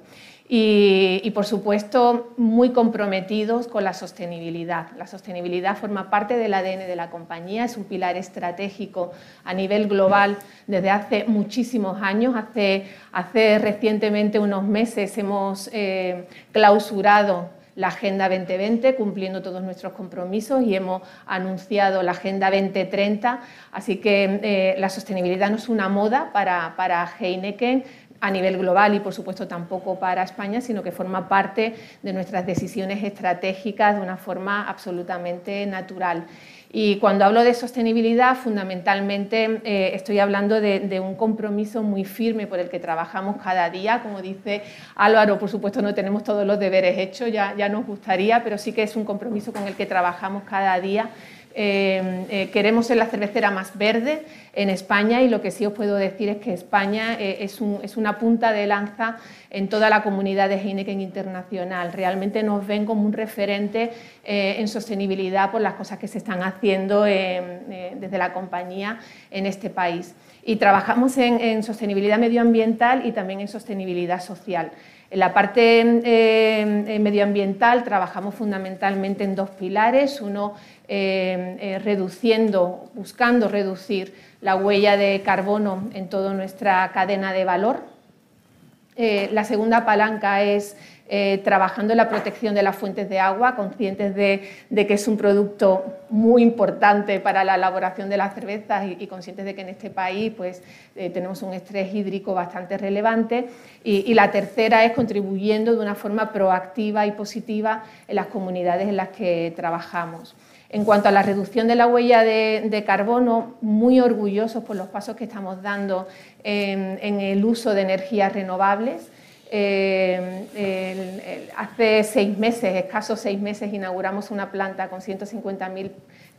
y, por supuesto muy comprometidos con la sostenibilidad. La sostenibilidad forma parte del ADN de la compañía, es un pilar estratégico a nivel global desde hace muchísimos años. Hace, hace recientemente unos meses hemos eh, clausurado la Agenda 2020, cumpliendo todos nuestros compromisos y hemos anunciado la Agenda 2030. Así que eh, la sostenibilidad no es una moda para, para Heineken, a nivel global y por supuesto tampoco para España, sino que forma parte de nuestras decisiones estratégicas de una forma absolutamente natural. Y cuando hablo de sostenibilidad, fundamentalmente eh, estoy hablando de, un compromiso muy firme por el que trabajamos cada día. Como dice Álvaro, por supuesto no tenemos todos los deberes hechos, ya, ya nos gustaría, pero sí que es un compromiso con el que trabajamos cada día eh, eh, queremos ser la cervecera más verde en España y lo que sí os puedo decir es que España eh, es, una punta de lanza en toda la comunidad de Heineken internacional. Realmente nos ven como un referente en sostenibilidad por las cosas que se están haciendo desde la compañía en este país. Y trabajamos en sostenibilidad medioambiental y también en sostenibilidad social. En la parte eh, medioambiental trabajamos fundamentalmente en dos pilares, uno eh, eh, reduciendo, buscando reducir la huella de carbono en toda nuestra cadena de valor. la segunda palanca es eh, trabajando en la protección de las fuentes de agua, conscientes de, que es un producto muy importante para la elaboración de las cervezas y, conscientes de que en este país pues, eh, tenemos un estrés hídrico bastante relevante. Y, la tercera es contribuyendo de una forma proactiva y positiva en las comunidades en las que trabajamos. En cuanto a la reducción de la huella de, carbono, muy orgullosos por los pasos que estamos dando en el uso de energías renovables. Eh, hace seis meses, escasos seis meses, inauguramos una planta con 150.000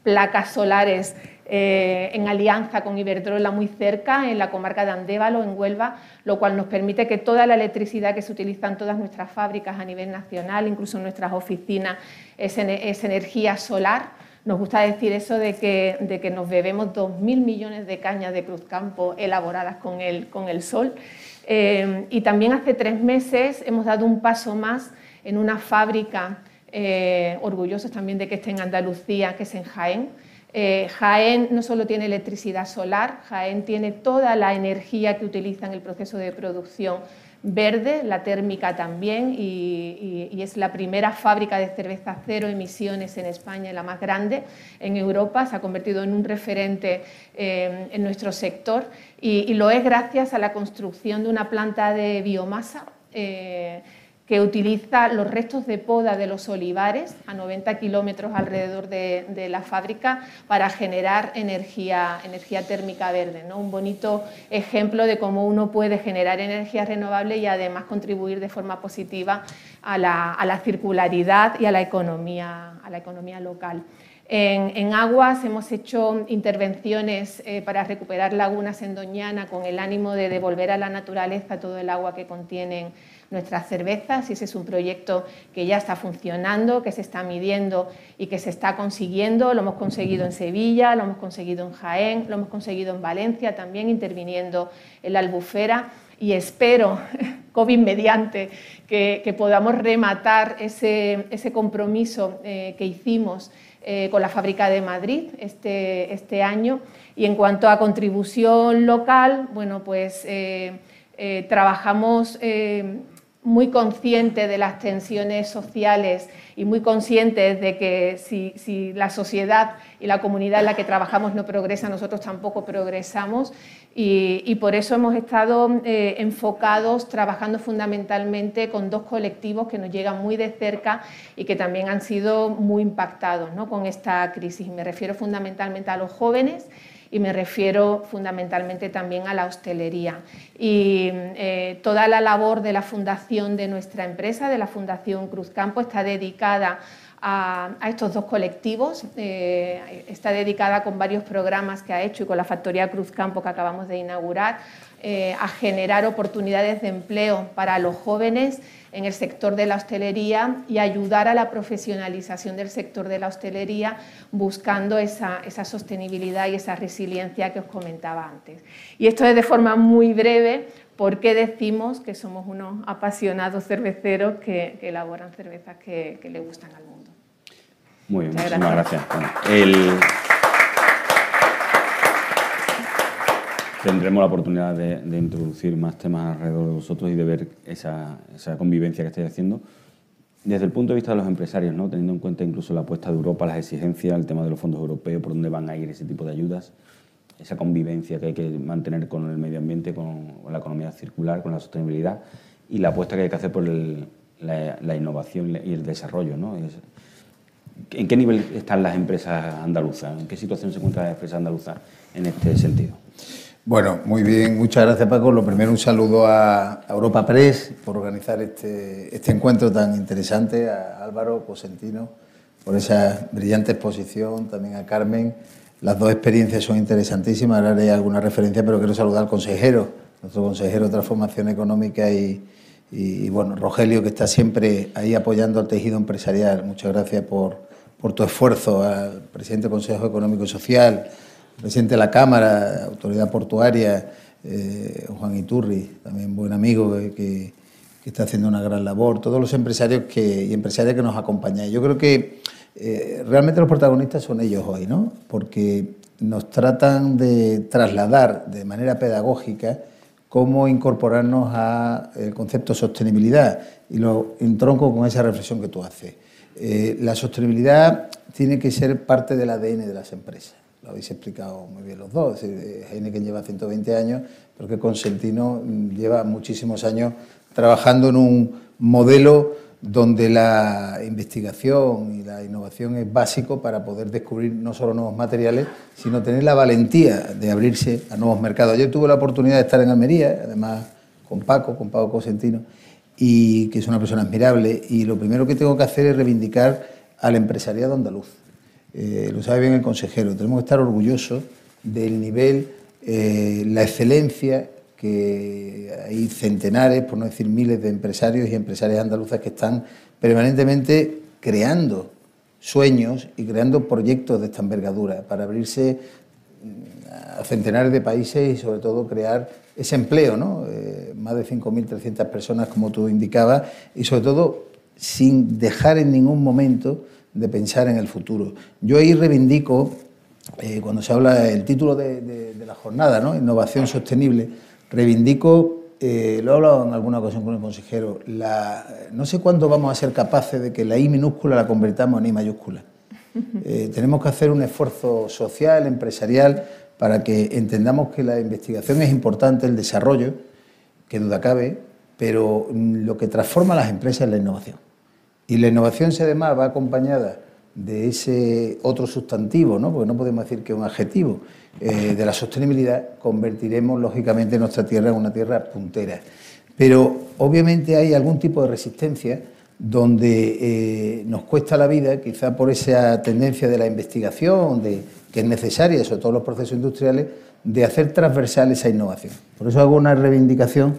placas solares eh, en alianza con Iberdrola muy cerca, en la comarca de Andévalo, en Huelva, lo cual nos permite que toda la electricidad que se utiliza en todas nuestras fábricas a nivel nacional, incluso en nuestras oficinas, es, energía solar. Nos gusta decir eso de que, nos bebemos 2.000 millones de cañas de Cruzcampo elaboradas con el, con el sol. Eh, y también hace tres meses hemos dado un paso más en una fábrica, eh, orgullosos también de que esté en Andalucía, que es en Jaén, Eh, Jaén no solo tiene electricidad solar, Jaén tiene toda la energía que utiliza en el proceso de producción verde, la térmica también, y, es la primera fábrica de cerveza cero emisiones en España, la más grande en Europa, se ha convertido en un referente eh, en nuestro sector y, lo es gracias a la construcción de una planta de biomasa. Eh, que utiliza los restos de poda de los olivares a 90 kilómetros alrededor de, la fábrica para generar energía, energía térmica verde. ¿no? Un bonito ejemplo de cómo uno puede generar energía renovable y además contribuir de forma positiva a la, circularidad y a la economía, a la economía local. En, aguas hemos hecho intervenciones eh, para recuperar lagunas en Doñana con el ánimo de devolver a la naturaleza todo el agua que contienen nuestras cervezas ese es un proyecto que ya está funcionando, que se está midiendo y que se está consiguiendo. Lo hemos conseguido en Sevilla, lo hemos conseguido en Jaén, lo hemos conseguido en Valencia, también interviniendo en la albufera y espero, COVID mediante, que, podamos rematar ese, compromiso eh, que hicimos eh, con la fábrica de Madrid este, este, año. Y en cuanto a contribución local, bueno, pues eh, trabajamos muy consciente de las tensiones sociales y muy conscientes de que si, la sociedad y la comunidad en la que trabajamos no progresa, nosotros tampoco progresamos y, por eso hemos estado eh, enfocados trabajando fundamentalmente con dos colectivos que nos llegan muy de cerca y que también han sido muy impactados ¿no? con esta crisis. Me refiero fundamentalmente a los jóvenes y me refiero fundamentalmente también a la hostelería. Y eh, toda la labor de la fundación de nuestra empresa, de la Fundación Cruz Campo, está dedicada a, estos dos colectivos. Eh, está dedicada con varios programas que ha hecho y con la Factoría Cruz Campo que acabamos de inaugurar eh, a generar oportunidades de empleo para los jóvenes en el sector de la hostelería y ayudar a la profesionalización del sector de la hostelería buscando esa, sostenibilidad y esa resiliencia que os comentaba antes. Y esto es de forma muy breve porque decimos que somos unos apasionados cerveceros que, elaboran cervezas que, le gustan al mundo. Muy bien, muchísimas gracias. el... tendremos la oportunidad de, introducir más temas alrededor de vosotros y de ver esa, convivencia que estáis haciendo. Desde el punto de vista de los empresarios, ¿no? teniendo en cuenta incluso la apuesta de Europa, las exigencias, el tema de los fondos europeos, por dónde van a ir ese tipo de ayudas, esa convivencia que hay que mantener con el medio ambiente, con, la economía circular, con la sostenibilidad y la apuesta que hay que hacer por la, innovación y el desarrollo. ¿no? ¿En qué nivel están las empresas andaluzas? ¿En qué situación se encuentran las empresas andaluzas en este sentido? Bueno, muy bien, muchas gracias Paco. Lo primero, un saludo a Europa Press por organizar este, este encuentro tan interesante, a Álvaro Cosentino por esa brillante exposición, también a Carmen. Las dos experiencias son interesantísimas, ahora haré alguna referencia, pero quiero saludar al consejero, nuestro consejero de Transformación Económica y, bueno, Rogelio, que está siempre ahí apoyando al tejido empresarial. Muchas gracias por, por tu esfuerzo, al presidente del Consejo Económico y Social presidente de la Cámara, autoridad portuaria, eh, Juan Iturri, también buen amigo que, está haciendo una gran labor, todos los empresarios que, y empresarias que nos acompañan. Yo creo que eh, realmente los protagonistas son ellos hoy, ¿no? porque nos tratan de trasladar de manera pedagógica cómo incorporarnos al concepto de sostenibilidad y lo entronco con esa reflexión que tú haces. Eh, la sostenibilidad tiene que ser parte del ADN de las empresas lo habéis explicado muy bien los dos. Heineken lleva 120 años, pero que Consentino lleva muchísimos años trabajando en un modelo donde la investigación y la innovación es básico para poder descubrir no solo nuevos materiales, sino tener la valentía de abrirse a nuevos mercados. Yo tuve la oportunidad de estar en Almería, además con Paco, con Paco Cosentino, y que es una persona admirable, y lo primero que tengo que hacer es reivindicar al empresariado andaluz. Eh, lo sabe bien el consejero, tenemos que estar orgullosos del nivel, eh, la excelencia que hay centenares, por no decir miles de empresarios y empresarias andaluzas que están permanentemente creando sueños y creando proyectos de esta envergadura para abrirse mm, a centenares de países y sobre todo crear ese empleo, ¿no? Eh, más de 5.300 personas como tú indicabas y sobre todo sin dejar en ningún momento de pensar en el futuro. Yo ahí reivindico eh, cuando se habla del título de, la jornada, ¿no? Innovación sostenible, reivindico, eh, lo he hablado en alguna ocasión con el consejero, la, no sé cuándo vamos a ser capaces de que la I minúscula la convertamos en I mayúscula. Eh, tenemos que hacer un esfuerzo social, empresarial, para que entendamos que la investigación es importante, el desarrollo, que duda cabe, pero mm, lo que transforma las empresas es la innovación. Y la innovación, si además va acompañada de ese otro sustantivo, ¿no? porque no podemos decir que es un adjetivo, eh, de la sostenibilidad, convertiremos lógicamente nuestra tierra en una tierra puntera. Pero obviamente hay algún tipo de resistencia donde eh, nos cuesta la vida, quizá por esa tendencia de la investigación, de, que es necesaria, sobre todo los procesos industriales, de hacer transversal esa innovación. Por eso hago una reivindicación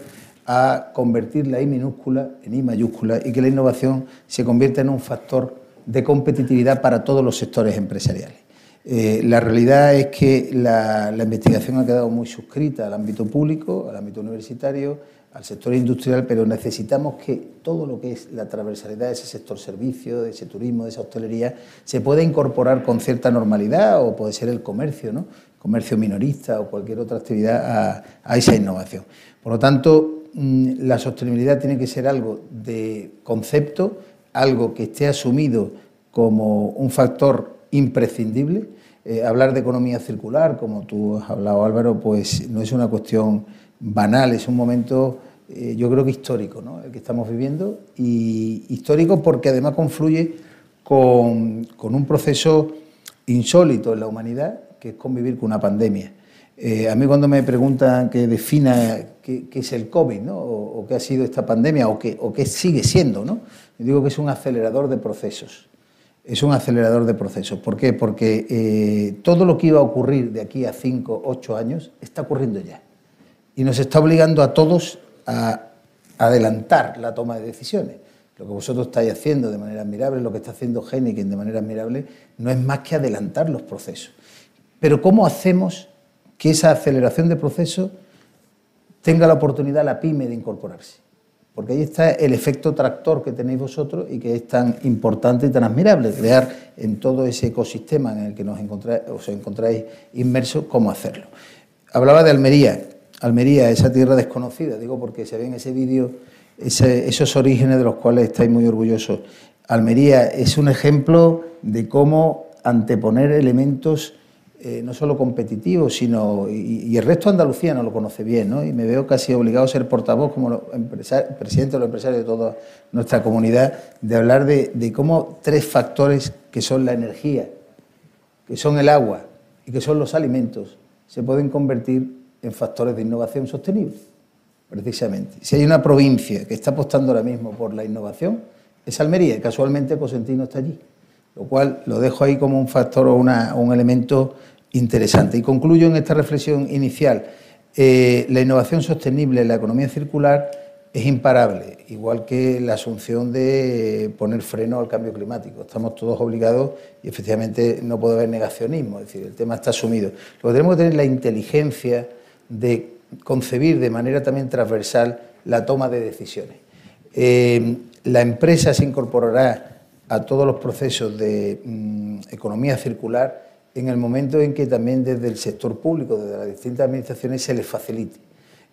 a convertir la I minúscula en I mayúscula y que la innovación se convierta en un factor de competitividad para todos los sectores empresariales. Eh, la realidad es que la, investigación ha quedado muy suscrita al ámbito público, al ámbito universitario, al sector industrial, pero necesitamos que todo lo que es la transversalidad de ese sector servicio, de ese turismo, de esa hostelería, se pueda incorporar con cierta normalidad o puede ser el comercio, ¿no? comercio minorista o cualquier otra actividad a esa innovación. Por lo tanto, la sostenibilidad tiene que ser algo de concepto, algo que esté asumido como un factor imprescindible. Eh, hablar de economía circular, como tú has hablado Álvaro, pues no es una cuestión banal, es un momento eh, yo creo que histórico, ¿no? el que estamos viviendo, y histórico porque además confluye con, un proceso insólito en la humanidad, que es convivir con una pandemia. Eh, a mí cuando me preguntan que defina qué, es el COVID, o, qué ha sido esta pandemia, o qué, o qué sigue siendo, ¿no? digo que es un acelerador de procesos. Es un acelerador de procesos. ¿Por qué? Porque eh, todo lo que iba a ocurrir de aquí a 5, 8 años está ocurriendo ya. Y nos está obligando a todos a adelantar la toma de decisiones. Lo que vosotros estáis haciendo de manera admirable, lo que está haciendo Heineken de manera admirable, no es más que adelantar los procesos. Pero ¿cómo hacemos que esa aceleración de procesos tenga la oportunidad la pyme de incorporarse? porque ahí está el efecto tractor que tenéis vosotros y que es tan importante y tan admirable, crear en todo ese ecosistema en el que nos encontráis, os encontráis inmersos, cómo hacerlo. Hablaba de Almería, Almería, esa tierra desconocida, digo porque se ve en ese vídeo esos orígenes de los cuales estáis muy orgullosos. Almería es un ejemplo de cómo anteponer elementos eh, no solo competitivo, sino. Y, el resto de Andalucía no lo conoce bien, ¿no? Y me veo casi obligado a ser portavoz, como presidente de los empresarios de toda nuestra comunidad, de hablar de, de cómo tres factores que son la energía, que son el agua y que son los alimentos, se pueden convertir en factores de innovación sostenible, precisamente. Si hay una provincia que está apostando ahora mismo por la innovación, es Almería, y casualmente Cosentino está allí lo cual lo dejo ahí como un factor o, un elemento interesante. Y concluyo en esta reflexión inicial. Eh, la innovación sostenible, la economía circular, es imparable, igual que la asunción de poner freno al cambio climático. Estamos todos obligados y efectivamente no puede haber negacionismo, es decir, el tema está asumido. Lo que tenemos que tener la inteligencia de concebir de manera también transversal la toma de decisiones. Eh, la empresa se incorporará a todos los procesos de mm, economía circular en el momento en que también desde el sector público, desde las distintas administraciones, se les facilite.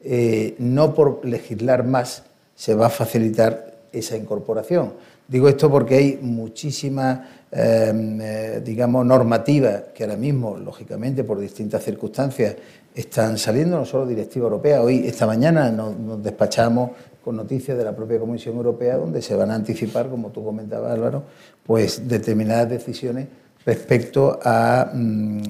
Eh, no por legislar más se va a facilitar esa incorporación. Digo esto porque hay muchísima, em, eh, digamos, normativa que ahora mismo, lógicamente, por distintas circunstancias, están saliendo, no solo directiva europea. Hoy, esta mañana, nos despachamos con noticias de la propia Comisión Europea, donde se van a anticipar, como tú comentabas Álvaro, pues determinadas decisiones respecto a mm,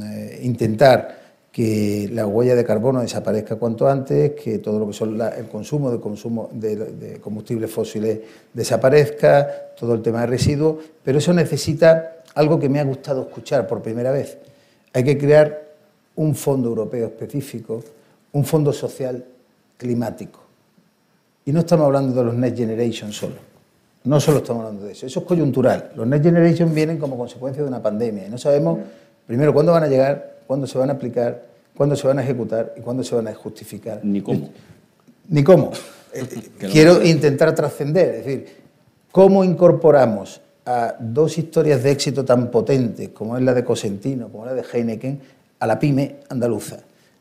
intentar que la huella de carbono desaparezca cuanto antes, que todo lo que son el consumo de consumo de, combustibles fósiles desaparezca, todo el tema de residuos, pero eso necesita algo que me ha gustado escuchar por primera vez. Hay que crear un fondo europeo específico, un fondo social climático. Y no estamos hablando de los Next Generation solo. No solo estamos hablando de eso. Eso es coyuntural. Los Next Generation vienen como consecuencia de una pandemia. Y no sabemos, primero, cuándo van a llegar, cuándo se van a aplicar, cuándo se van a ejecutar y cuándo se van a justificar. Ni cómo. Ni cómo. Eh, quiero intentar trascender. Es decir, cómo incorporamos a dos historias de éxito tan potentes como es la de Cosentino, como la de Heineken, a la pyme andaluza.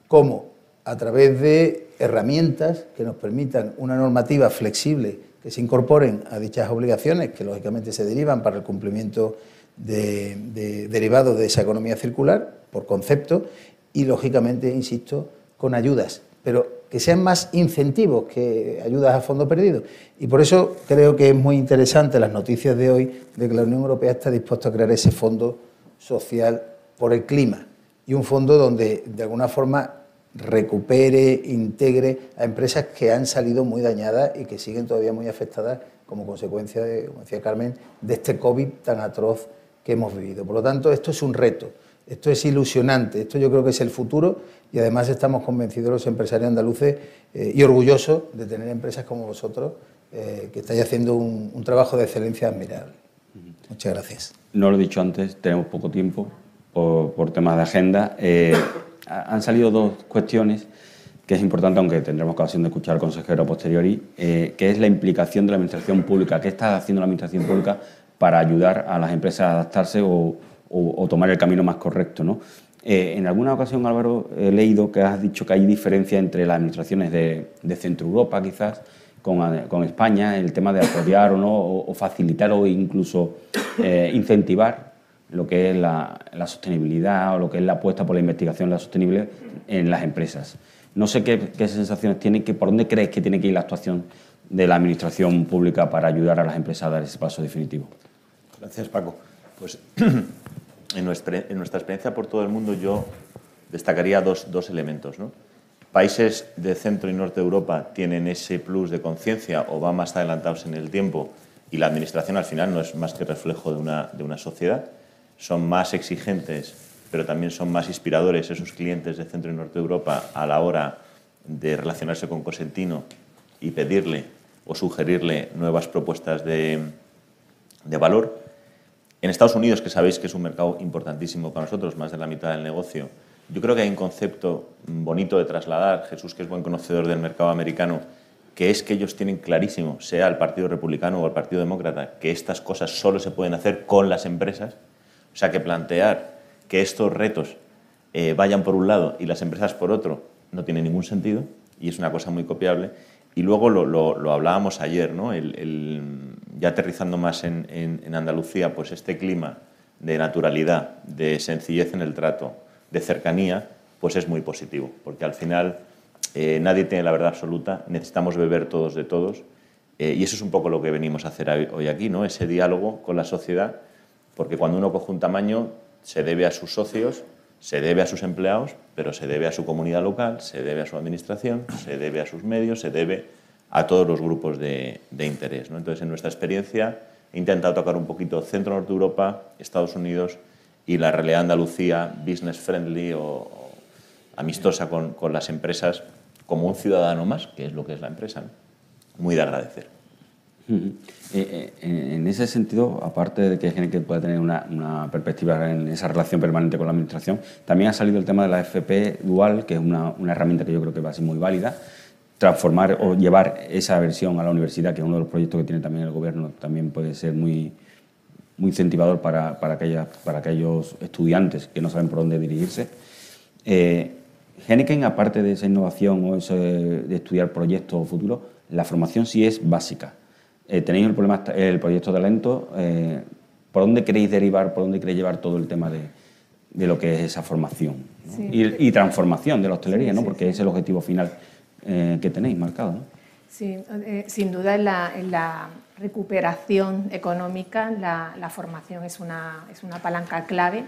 Como a través de herramientas que nos permitan una normativa flexible que se incorporen a dichas obligaciones, que lógicamente se derivan para el cumplimiento de, derivados de esa economía circular, por concepto, y lógicamente, insisto, con ayudas, pero que sean más incentivos que ayudas a fondo perdido. Y por eso creo que es muy interesante las noticias de hoy de que la Unión Europea está dispuesta a crear ese fondo social por el clima y un fondo donde de alguna forma recupere, integre a empresas que han salido muy dañadas y que siguen todavía muy afectadas como consecuencia, de, como decía Carmen, de este COVID tan atroz que hemos vivido. Por lo tanto, esto es un reto, esto es ilusionante, esto yo creo que es el futuro y además estamos convencidos los empresarios andaluces eh, y orgullosos de tener empresas como vosotros eh, que estáis haciendo un, trabajo de excelencia admirable. Muchas gracias. No lo he dicho antes, tenemos poco tiempo por, temas de agenda. Eh, han salido dos cuestiones que es importante, aunque tendremos ocasión de escuchar al consejero a posteriori, eh, que es la implicación de la Administración Pública. ¿Qué está haciendo la Administración Pública para ayudar a las empresas a adaptarse o, tomar el camino más correcto? ¿no? Eh, en alguna ocasión, Álvaro, he leído que has dicho que hay diferencia entre las administraciones de, Centro Europa, quizás, con, España, el tema de apoyar o no, o, facilitar o incluso eh, incentivar lo que es la, sostenibilidad o lo que es la apuesta por la investigación la sostenible en las empresas. No sé qué, sensaciones tiene, que, por dónde crees que tiene que ir la actuación de la Administración Pública para ayudar a las empresas a dar ese paso definitivo. Gracias, Paco. Pues en nuestra, en nuestra experiencia por todo el mundo yo destacaría dos, dos elementos. Países de centro y norte de Europa tienen ese plus de conciencia o van más adelantados en el tiempo y la Administración al final no es más que reflejo de una, de una sociedad son más exigentes, pero también son más inspiradores esos clientes de Centro y Norte de Europa a la hora de relacionarse con Cosentino y pedirle o sugerirle nuevas propuestas de, valor. En Estados Unidos, que sabéis que es un mercado importantísimo para nosotros, más de la mitad del negocio, yo creo que hay un concepto bonito de trasladar, Jesús, que es buen conocedor del mercado americano, que es que ellos tienen clarísimo, sea el Partido Republicano o el Partido Demócrata, que estas cosas solo se pueden hacer con las empresas o sea que plantear que estos retos eh, vayan por un lado y las empresas por otro no tiene ningún sentido y es una cosa muy copiable. Y luego lo, hablábamos ayer, ¿no? ya aterrizando más en, Andalucía, pues este clima de naturalidad, de sencillez en el trato, de cercanía, pues es muy positivo, porque al final eh, nadie tiene la verdad absoluta, necesitamos beber todos de todos, eh, y eso es un poco lo que venimos a hacer hoy aquí, ¿no? ese diálogo con la sociedad porque cuando uno coge un tamaño se debe a sus socios, se debe a sus empleados, pero se debe a su comunidad local, se debe a su administración, se debe a sus medios, se debe a todos los grupos de, interés. Entonces, en nuestra experiencia, he intentado tocar un poquito Centro-Norte Europa, Estados Unidos y la realidad Andalucía, business friendly o, amistosa con, las empresas, como un ciudadano más, que es lo que es la empresa. Muy de agradecer. Eh, eh, en ese sentido, aparte de que que pueda tener una, perspectiva en esa relación permanente con la Administración, también ha salido el tema de la FP dual, que es una, herramienta que yo creo que va a ser muy válida. Transformar o llevar esa versión a la universidad, que es uno de los proyectos que tiene también el Gobierno, también puede ser muy, muy incentivador para, para, para aquellos estudiantes que no saben por dónde dirigirse. Eh, aparte de esa innovación o ese de estudiar proyectos futuros, la formación sí es básica eh, tenéis el, problema, el proyecto talento, eh, ¿por dónde queréis derivar, por dónde queréis llevar todo el tema de, de lo que es esa formación y, transformación de la hostelería, ¿no? porque es el objetivo final eh, que tenéis marcado? ¿no? Sí, sin duda en la, en la recuperación económica la, la, formación es una, es una palanca clave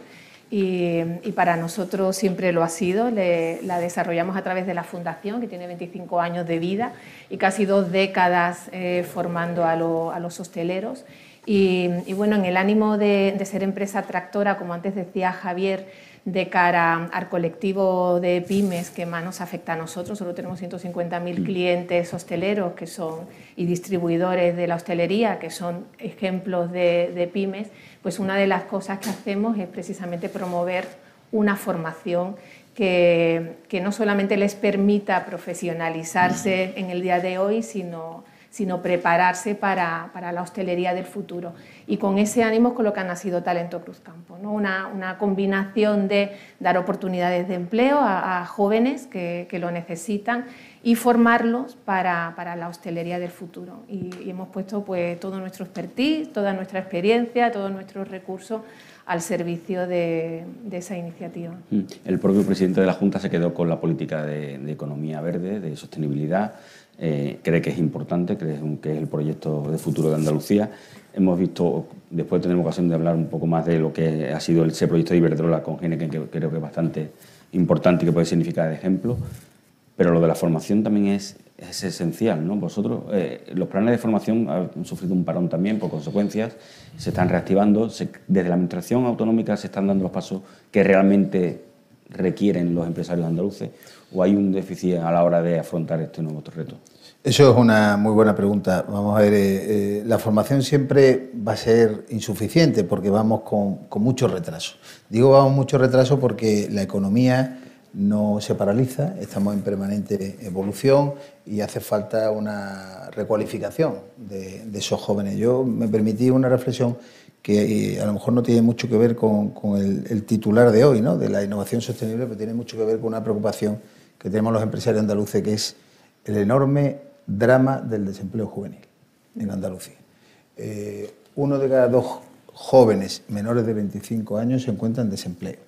y, para nosotros siempre lo ha sido. la desarrollamos a través de la Fundación, que tiene 25 años de vida y casi dos décadas eh, formando a, los hosteleros. Y, bueno, en el ánimo de, de, ser empresa tractora, como antes decía Javier, de cara al colectivo de pymes que más nos afecta a nosotros. Solo tenemos 150.000 clientes hosteleros que son, y distribuidores de la hostelería, que son ejemplos de, pymes. Pues una de las cosas que hacemos es precisamente promover una formación que, que no solamente les permita profesionalizarse en el día de hoy, sino sino prepararse para, la hostelería del futuro. Y con ese ánimo es con lo que ha nacido Talento Cruz Campo, ¿no? una, combinación de dar oportunidades de empleo a, jóvenes que, lo necesitan y formarlos para, la hostelería del futuro. Y, hemos puesto pues, todo nuestro expertise, toda nuestra experiencia, todos nuestros recursos al servicio de, esa iniciativa. Mm. El propio presidente de la Junta se quedó con la política de, economía verde, de sostenibilidad, eh, cree que es importante, cree que es el proyecto de futuro de Andalucía. Hemos visto, después tenemos ocasión de hablar un poco más de lo que ha sido ese proyecto de Iberdrola con Geneken, que creo que es bastante importante y que puede significar de ejemplo. Pero lo de la formación también es, es esencial. ¿no? Vosotros, eh, los planes de formación han sufrido un parón también por consecuencias, se están reactivando, desde la Administración autonómica se están dando los pasos que realmente requieren los empresarios andaluces o hay un déficit a la hora de afrontar este nuevo reto. Eso es una muy buena pregunta. Vamos a ver, eh, eh, la formación siempre va a ser insuficiente porque vamos con, con mucho retraso. Digo vamos mucho retraso porque la economía no se paraliza, estamos en permanente evolución y hace falta una recualificación de, esos jóvenes. Yo me permití una reflexión que eh, a lo mejor no tiene mucho que ver con, el, titular de hoy, ¿no? de la innovación sostenible, pero tiene mucho que ver con una preocupación que tenemos los empresarios andaluces, que es el enorme drama del desempleo juvenil en Andalucía. Eh, uno de cada dos jóvenes menores de 25 años se encuentran en desempleo.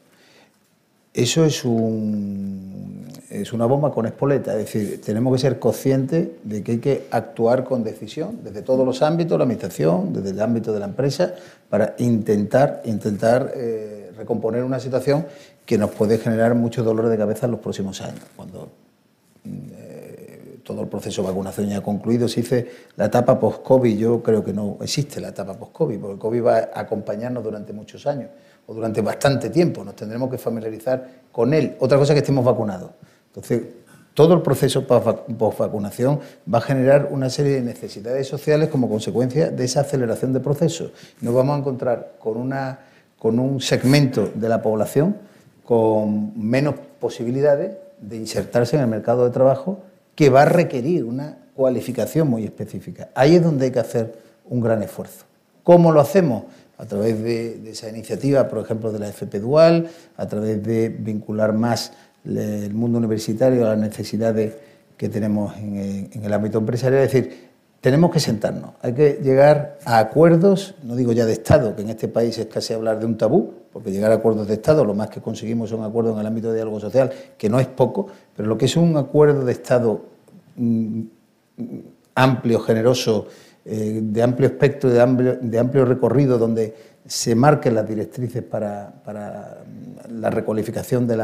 Eso es, un, es una bomba con espoleta, es decir, tenemos que ser conscientes de que hay que actuar con decisión desde todos los ámbitos, la administración, desde el ámbito de la empresa, para intentar, intentar eh, recomponer una situación que nos puede generar mucho dolor de cabeza en los próximos años. Cuando eh, todo el proceso de vacunación ya ha concluido, se dice la etapa post-COVID, yo creo que no existe la etapa post-COVID, porque el COVID va a acompañarnos durante muchos años o durante bastante tiempo. Nos tendremos que familiarizar con él. Otra cosa es que estemos vacunados. Entonces, todo el proceso post-vacunación va a generar una serie de necesidades sociales como consecuencia de esa aceleración de procesos. Nos vamos a encontrar con, una, con un segmento de la población con menos posibilidades de insertarse en el mercado de trabajo que va a requerir una cualificación muy específica. Ahí es donde hay que hacer un gran esfuerzo. ¿Cómo lo hacemos? A través de, esa iniciativa, por ejemplo, de la FP Dual, a través de vincular más el mundo universitario a las necesidades que tenemos en, el ámbito empresarial. Es decir, tenemos que sentarnos, hay que llegar a acuerdos, no digo ya de Estado, que en este país es casi hablar de un tabú, porque llegar a acuerdos de Estado, lo más que conseguimos son acuerdos en el ámbito de diálogo social, que no es poco, pero lo que es un acuerdo de Estado mm, amplio, generoso, eh, de amplio espectro, de amplio, recorrido, donde se marquen las directrices para, la recualificación de,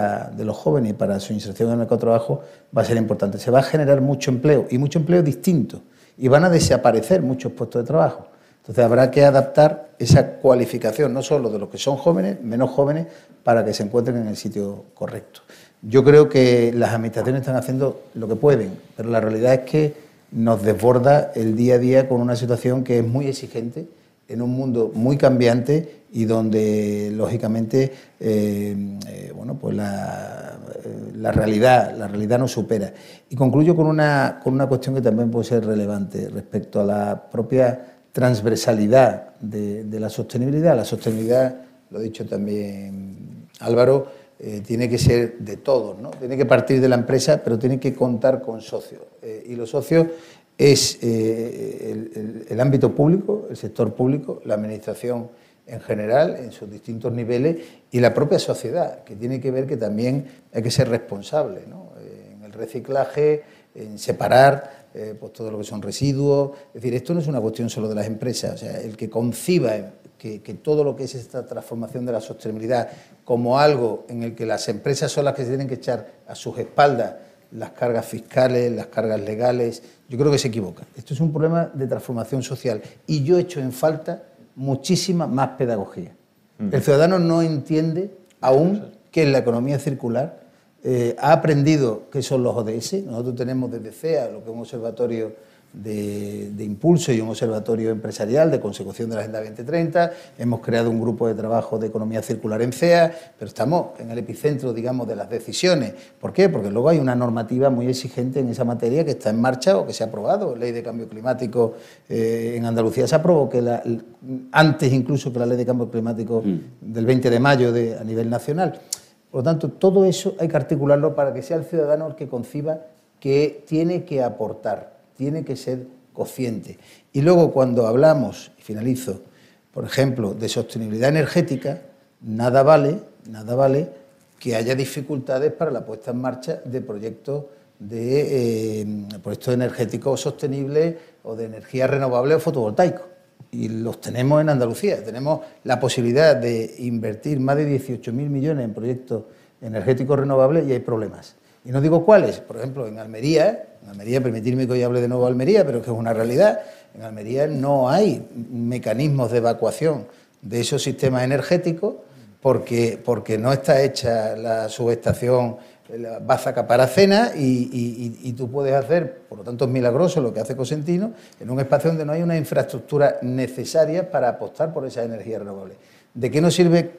los jóvenes y para su inserción en el mercado de trabajo, va a ser importante. Se va a generar mucho empleo y mucho empleo distinto y van a desaparecer muchos puestos de trabajo. Entonces habrá que adaptar esa cualificación, no solo de los que son jóvenes, menos jóvenes, para que se encuentren en el sitio correcto. Yo creo que las administraciones están haciendo lo que pueden, pero la realidad es que nos desborda el día a día con una situación que es muy exigente en un mundo muy cambiante y donde lógicamente eh, eh, bueno, pues la, eh, la, realidad, la realidad nos supera. Y concluyo con una, con una cuestión que también puede ser relevante respecto a la propia transversalidad de, de la sostenibilidad. La sostenibilidad, lo ha dicho también Álvaro, eh, tiene que ser de todos, ¿no? tiene que partir de la empresa, pero tiene que contar con socios. Eh, y los socios es eh, el, ámbito público, el sector público, la administración en general, en sus distintos niveles, y la propia sociedad, que tiene que ver que también hay que ser responsable en el reciclaje, en separar pues todo lo que son residuos. Es decir, esto no es una cuestión solo de las empresas, o sea, el que conciba que, todo lo que es esta transformación de la sostenibilidad como algo en el que las empresas son las que se tienen que echar a sus espaldas las cargas fiscales, las cargas legales, yo creo que se equivoca. Esto es un problema de transformación social y yo echo en falta muchísima más pedagogía. El ciudadano no entiende aún que en la economía circular eh, ha aprendido qué son los ODS. Nosotros tenemos desde CEA, lo que es un observatorio de, impulso y un observatorio empresarial de consecución de la Agenda 2030. Hemos creado un grupo de trabajo de economía circular en CEA, pero estamos en el epicentro, digamos, de las decisiones. ¿Por qué? Porque luego hay una normativa muy exigente en esa materia que está en marcha o que se ha aprobado. Ley de cambio climático eh, en Andalucía se aprobó que antes incluso que la ley de cambio climático mm. del 20 de mayo a nivel nacional. Por lo tanto, todo eso hay que articularlo para que sea el ciudadano el que conciba que tiene que aportar tiene que ser consciente. Y luego cuando hablamos, y finalizo, por ejemplo, de sostenibilidad energética, nada vale, nada vale que haya dificultades para la puesta en marcha de proyectos de eh, proyectos energéticos sostenibles o de energía renovable o fotovoltaico. Y los tenemos en Andalucía. Tenemos la posibilidad de invertir más de 18.000 millones en proyectos energéticos renovables y hay problemas. Y no digo cuáles. Por ejemplo, en Almería, en Almería, permitirme que hoy hable de nuevo de Almería, pero que es una realidad, en Almería no hay mecanismos de evacuación de esos sistemas energéticos porque, porque no está hecha la subestación la Baza Caparacena y, y, tú puedes hacer, por lo tanto es milagroso lo que hace Cosentino, en un espacio donde no hay una infraestructura necesaria para apostar por esa energía renovable. ¿De qué nos sirve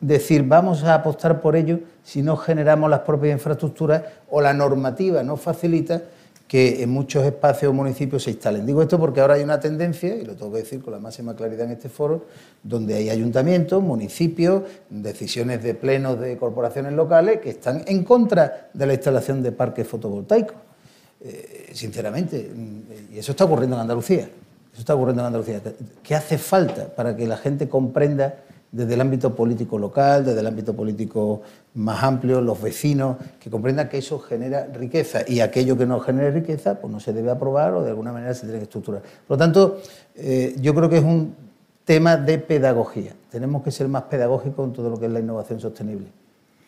decir vamos a apostar por ello si no generamos las propias infraestructuras o la normativa no facilita que en muchos espacios o municipios se instalen. Digo esto porque ahora hay una tendencia, y lo tengo que decir con la máxima claridad en este foro, donde hay ayuntamientos, municipios, decisiones de plenos de corporaciones locales que están en contra de la instalación de parques fotovoltaicos. Eh, sinceramente, y eso está ocurriendo en Andalucía. Eso está ocurriendo en Andalucía. ¿Qué hace falta para que la gente comprenda desde el ámbito político local, desde el ámbito político más amplio, los vecinos, que comprendan que eso genera riqueza y aquello que no genere riqueza, pues no se debe aprobar o de alguna manera se tiene que estructurar. Por lo tanto, eh, yo creo que es un tema de pedagogía. Tenemos que ser más pedagógicos en todo lo que es la innovación sostenible.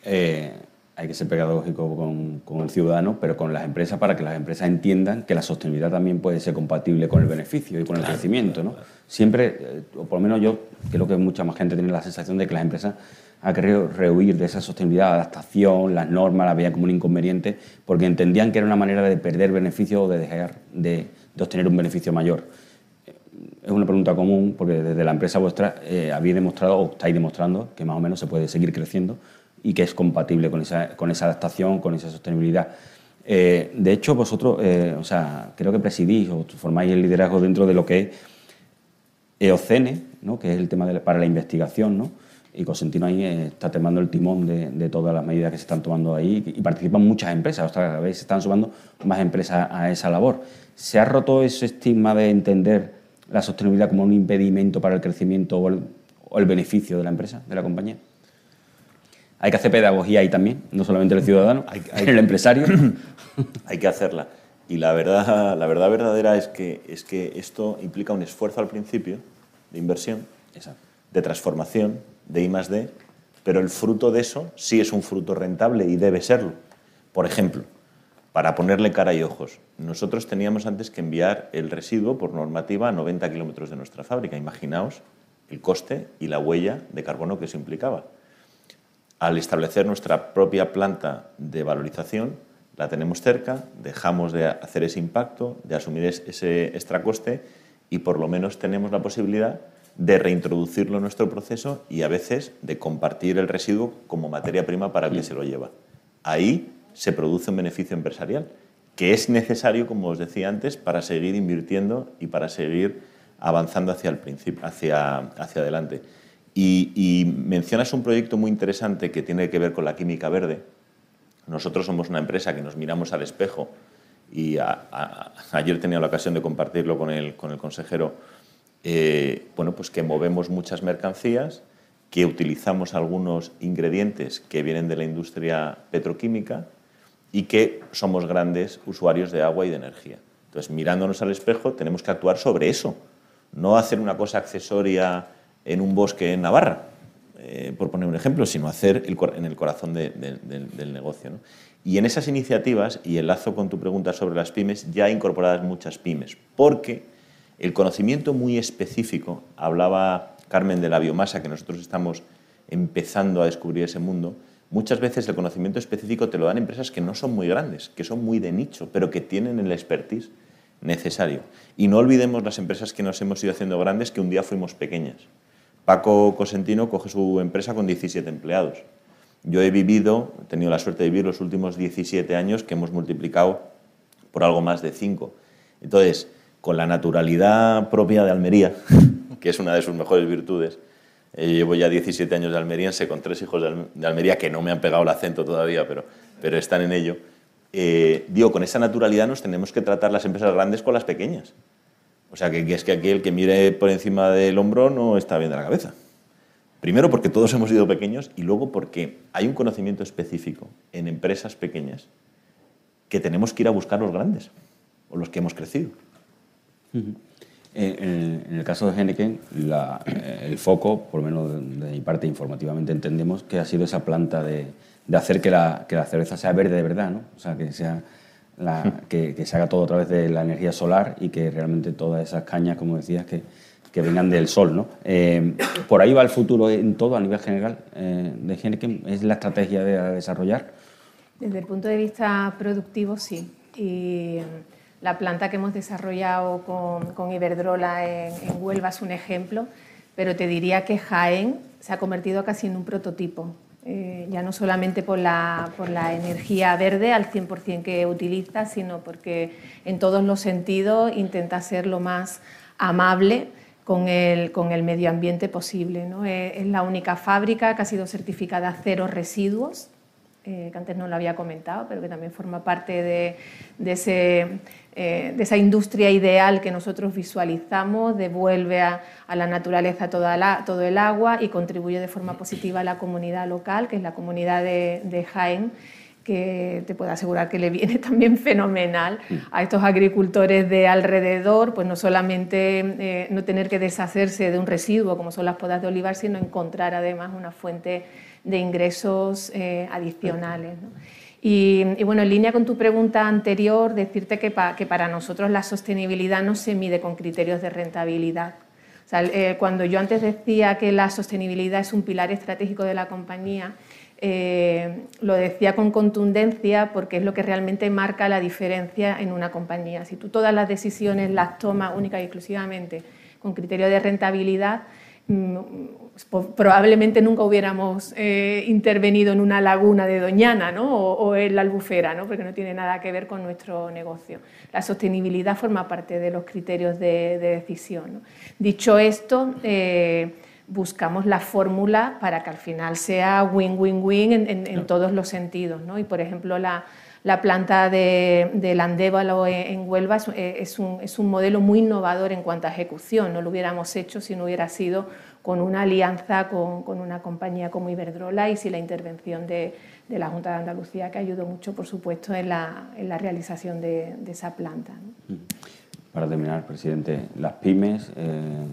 Eh, hay que ser pedagógico con, el ciudadano, pero con las empresas para que las empresas entiendan que la sostenibilidad también puede ser compatible con el beneficio y con el crecimiento. ¿no? Siempre, eh, o por lo menos yo creo que mucha más gente tiene la sensación de que las empresas han querido rehuir de esa sostenibilidad, adaptación, las normas, la veían como un inconveniente, porque entendían que era una manera de perder beneficio o de dejar de, obtener un beneficio mayor. Es una pregunta común porque desde la empresa vuestra eh, habéis demostrado o estáis demostrando que más o menos se puede seguir creciendo y que es compatible con esa, adaptación, con esa sostenibilidad. Eh, de hecho, vosotros, eh, o sea, creo que presidís o formáis el liderazgo dentro de lo que es EOCENE, ¿no? que es el tema para la investigación, ¿no? y Cosentino ahí eh, está tomando el timón de, todas las medidas que se están tomando ahí y participan muchas empresas, o sea, cada vez se están sumando más empresas a esa labor. ¿Se ha roto ese estigma de entender la sostenibilidad como un impedimento para el crecimiento o el beneficio de la empresa, de la compañía? Hay que hacer pedagogía ahí también, no solamente el ciudadano, hay, el empresario. hay que hacerla. Y la verdad, la verdad verdadera es que, es que esto implica un esfuerzo al principio de inversión, de transformación, de I más D, pero el fruto de eso sí es un fruto rentable y debe serlo. Por ejemplo, para ponerle cara y ojos, nosotros teníamos antes que enviar el residuo por normativa a 90 kilómetros de nuestra fábrica. Imaginaos el coste y la huella de carbono que eso implicaba al establecer nuestra propia planta de valorización, la tenemos cerca, dejamos de hacer ese impacto, de asumir ese extra coste y por lo menos tenemos la posibilidad de reintroducirlo en nuestro proceso y a veces de compartir el residuo como materia prima para quien se lo lleva. Ahí se produce un beneficio empresarial que es necesario, como os decía antes, para seguir invirtiendo y para seguir avanzando hacia el hacia, hacia adelante. Y, mencionas un proyecto muy interesante que tiene que ver con la química verde. Nosotros somos una empresa que nos miramos al espejo y ayer tenía la ocasión de compartirlo con el, con el consejero, eh, bueno, pues que movemos muchas mercancías, que utilizamos algunos ingredientes que vienen de la industria petroquímica y que somos grandes usuarios de agua y de energía. Entonces, mirándonos al espejo, tenemos que actuar sobre eso, no hacer una cosa accesoria en un bosque en Navarra, eh, por poner un ejemplo, sino hacer en el corazón del negocio. Y en esas iniciativas, y enlazo con tu pregunta sobre las pymes, ya incorporadas muchas pymes, porque el conocimiento muy específico, hablaba Carmen de la biomasa, que nosotros estamos empezando a descubrir ese mundo, muchas veces el conocimiento específico te lo dan empresas que no son muy grandes, que son muy de nicho, pero que tienen el expertise necesario. Y no olvidemos las empresas que nos hemos ido haciendo grandes, que un día fuimos pequeñas. Paco Cosentino coge su empresa con 17 empleados. Yo he vivido, he tenido la suerte de vivir los últimos 17 años que hemos multiplicado por algo más de 5. Entonces, con la naturalidad propia de Almería, que es una de sus mejores virtudes, eh, llevo ya 17 años de almeriense con tres hijos de Almería que no me han pegado el acento todavía, pero, pero están en ello. Eh, digo, con esa naturalidad nos tenemos que tratar las empresas grandes con las pequeñas. O sea, que, es que aquí el que mire por encima del hombro no está bien de la cabeza. Primero porque todos hemos sido pequeños y luego porque hay un conocimiento específico en empresas pequeñas que tenemos que ir a buscar los grandes o los que hemos crecido. En, el caso de Henneken, eh, el foco, por lo menos de, mi parte informativamente entendemos que ha sido esa planta de, hacer que la, que la, cerveza sea verde de verdad, ¿no? O sea, que, sea que, se haga todo a través de la energía solar y que realmente todas esas cañas, como decías, que, que vengan del sol, ¿no? Eh, por ahí va el futuro en todo a nivel general eh, de Henneken, ¿es la estrategia de desarrollar? Desde el punto de vista productivo, sí. Y la planta que hemos desarrollado con, Iberdrola en, Huelva es un ejemplo, pero te diría que Jaén se ha convertido casi en un prototipo. Eh, ya no solamente por la, por la energía verde al 100% que utiliza, sino porque en todos los sentidos intenta ser lo más amable con el, con el medio ambiente posible. ¿no? Es, la única fábrica que ha sido certificada cero residuos, eh, que antes no lo había comentado, pero que también forma parte de, de eh, de esa industria ideal que nosotros visualizamos, devuelve a, la naturaleza todo el agua y contribuye de forma positiva a la comunidad local, que es la comunidad de, Jaén que te puedo asegurar que le viene también fenomenal a estos agricultores de alrededor, pues no solamente eh, no tener que deshacerse de un residuo como son las podas de olivar, sino encontrar además una fuente de ingresos eh, adicionales. Y, bueno, en línea con tu pregunta anterior, decirte que, que, para nosotros la sostenibilidad no se mide con criterios de rentabilidad. O sea, eh, cuando yo antes decía que la sostenibilidad es un pilar estratégico de la compañía, eh, lo decía con contundencia porque es lo que realmente marca la diferencia en una compañía. Si tú todas las decisiones las tomas única y exclusivamente con criterio de rentabilidad, probablemente nunca hubiéramos eh, intervenido en una laguna de Doñana o, en la albufera, ¿no? porque no tiene nada que ver con nuestro negocio. La sostenibilidad forma parte de los criterios de, decisión. Dicho esto, eh, buscamos la fórmula para que al final sea win-win-win en, todos los sentidos. Y, por ejemplo, la, planta de, del Andévalo en Huelva es un, es un modelo muy innovador en cuanto a ejecución. No lo hubiéramos hecho si no hubiera sido con una alianza con, una compañía como Iberdrola y sin la intervención de, la Junta de Andalucía, que ayudó mucho, por supuesto, en la, realización de, esa planta. Mm. Para terminar, presidente, las pymes, eh,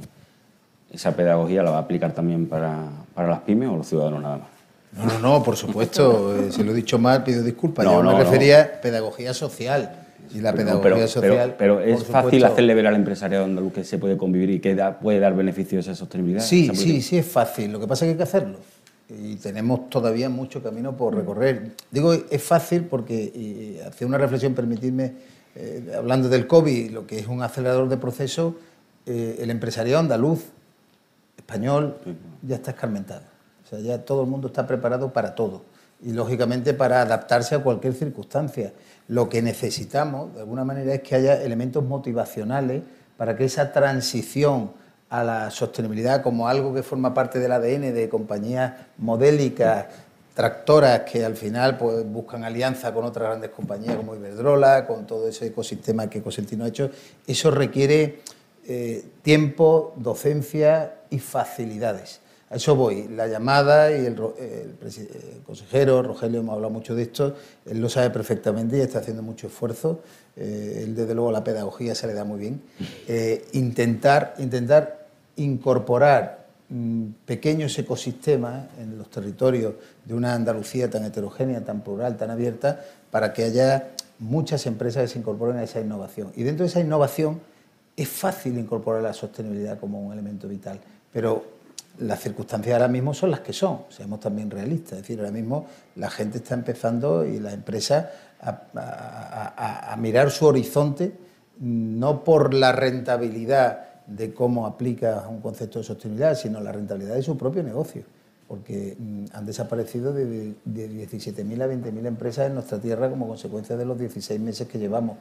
¿esa pedagogía la va a aplicar también para, las pymes o los ciudadanos nada más? No, no, no, por supuesto, eh, si lo he dicho mal, pido disculpas. Yo me refería a pedagogía social y la pedagogía social. Pero, es fácil hacerle ver al empresariado andaluz que se puede convivir y que puede dar beneficios a esa sostenibilidad. Sí, sí, sí es fácil. Lo que pasa es que hay que hacerlo. Y tenemos todavía mucho camino por recorrer. Digo, es fácil porque, hace una reflexión, permitidme, eh, hablando del COVID, lo que es un acelerador de proceso, eh, el empresariado andaluz, español, ya está escarmentado. Ya todo el mundo está preparado para todo y lógicamente para adaptarse a cualquier circunstancia. Lo que necesitamos, de alguna manera, es que haya elementos motivacionales para que esa transición a la sostenibilidad como algo que forma parte del ADN de compañías modélicas, tractoras que al final pues, buscan alianza con otras grandes compañías como Iberdrola, con todo ese ecosistema que Cosentino ha hecho, eso requiere eh, tiempo, docencia y facilidades. A eso voy. La llamada y el, consejero Rogelio hemos hablado mucho de esto, él lo sabe perfectamente y está haciendo mucho esfuerzo. Eh, él, desde luego, la pedagogía se le da muy bien. Eh, intentar, intentar incorporar mm, pequeños ecosistemas en los territorios de una Andalucía tan heterogénea, tan plural, tan abierta, para que haya muchas empresas que se incorporen a esa innovación. Y dentro de esa innovación es fácil incorporar la sostenibilidad como un elemento vital, pero las circunstancias ahora mismo son las que son, seamos también realistas. Es decir, ahora mismo la gente está empezando y la empresa a, mirar su horizonte no por la rentabilidad de cómo aplica un concepto de sostenibilidad, sino la rentabilidad de su propio negocio, porque mm, han desaparecido de, 17.000 a 20.000 empresas en nuestra tierra como consecuencia de los 16 meses que llevamos.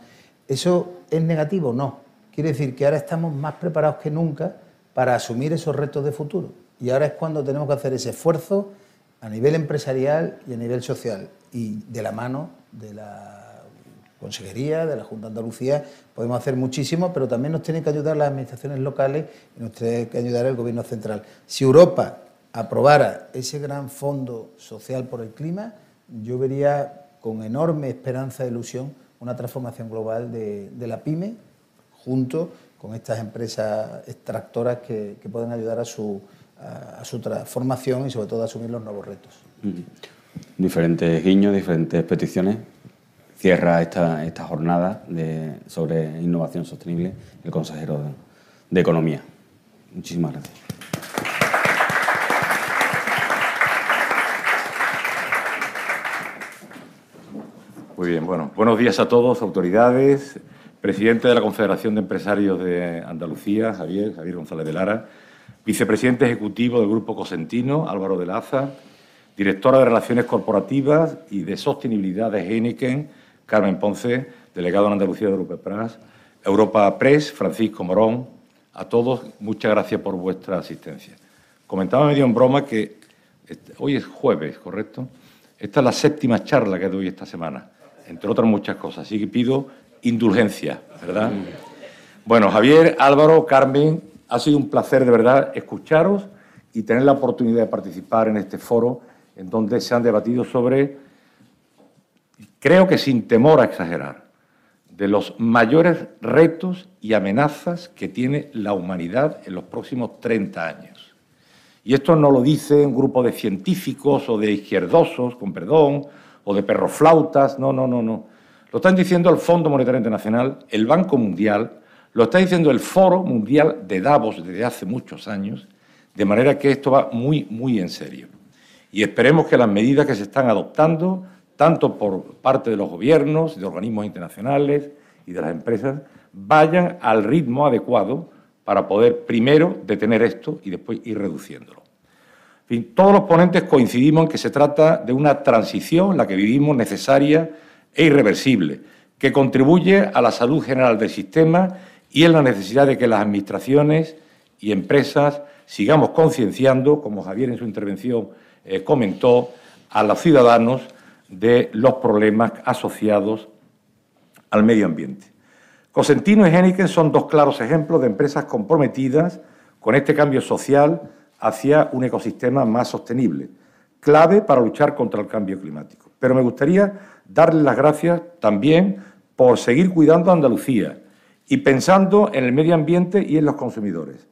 ¿Eso es negativo? No. Quiere decir que ahora estamos más preparados que nunca para asumir esos retos de futuro. Y ahora es cuando tenemos que hacer ese esfuerzo a nivel empresarial y a nivel social. Y de la mano de la Consejería, de la Junta de Andalucía, podemos hacer muchísimo, pero también nos tienen que ayudar las administraciones locales y nos tiene que ayudar el Gobierno central. Si Europa aprobara ese gran fondo social por el clima, yo vería con enorme esperanza e ilusión una transformación global de, la PYME junto con estas empresas extractoras que, pueden ayudar a su, a, su transformación y sobre todo a asumir los nuevos retos. Diferentes guiños, diferentes peticiones cierra esta, esta jornada de, sobre innovación sostenible el consejero de, Economía. Muchísimas gracias. Muy bien, bueno, buenos días a todos, autoridades, presidente de la Confederación de Empresarios de Andalucía, Javier, Javier González de Lara, vicepresidente ejecutivo del Grupo Cosentino, Álvaro de Laza, directora de Relaciones Corporativas y de Sostenibilidad de Heineken, Carmen Ponce, delegado en Andalucía de Europa Press, Europa Press, Francisco Morón, a todos, muchas gracias por vuestra asistencia. Comentaba medio en broma que hoy es jueves, ¿correcto? Esta es la séptima charla que doy esta semana, entre otras muchas cosas, así que pido indulgencia, ¿verdad? Bueno, Javier, Álvaro, Carmen, ha sido un placer de verdad escucharos y tener la oportunidad de participar en este foro en donde se han debatido sobre creo que sin temor a exagerar, de los mayores retos y amenazas que tiene la humanidad en los próximos 30 años. Y esto no lo dice un grupo de científicos o de izquierdosos, con perdón, o de perroflautas, no, no, no, no. Lo están diciendo el Fondo Monetario Internacional, el Banco Mundial, lo está diciendo el Foro Mundial de Davos desde hace muchos años, de manera que esto va muy, muy en serio. Y esperemos que las medidas que se están adoptando tanto por parte de los gobiernos, de organismos internacionales y de las empresas, vayan al ritmo adecuado para poder primero detener esto y después ir reduciéndolo. Todos los ponentes coincidimos en que se trata de una transición, la que vivimos, necesaria e irreversible, que contribuye a la salud general del sistema y en la necesidad de que las administraciones y empresas sigamos concienciando, como Javier en su intervención eh, comentó, a los ciudadanos de los problemas asociados al medio ambiente. Cosentino y Heineken son dos claros ejemplos de empresas comprometidas con este cambio social hacia un ecosistema más sostenible, clave para luchar contra el cambio climático. Pero me gustaría darles las gracias también por seguir cuidando a Andalucía y pensando en el medio ambiente y en los consumidores,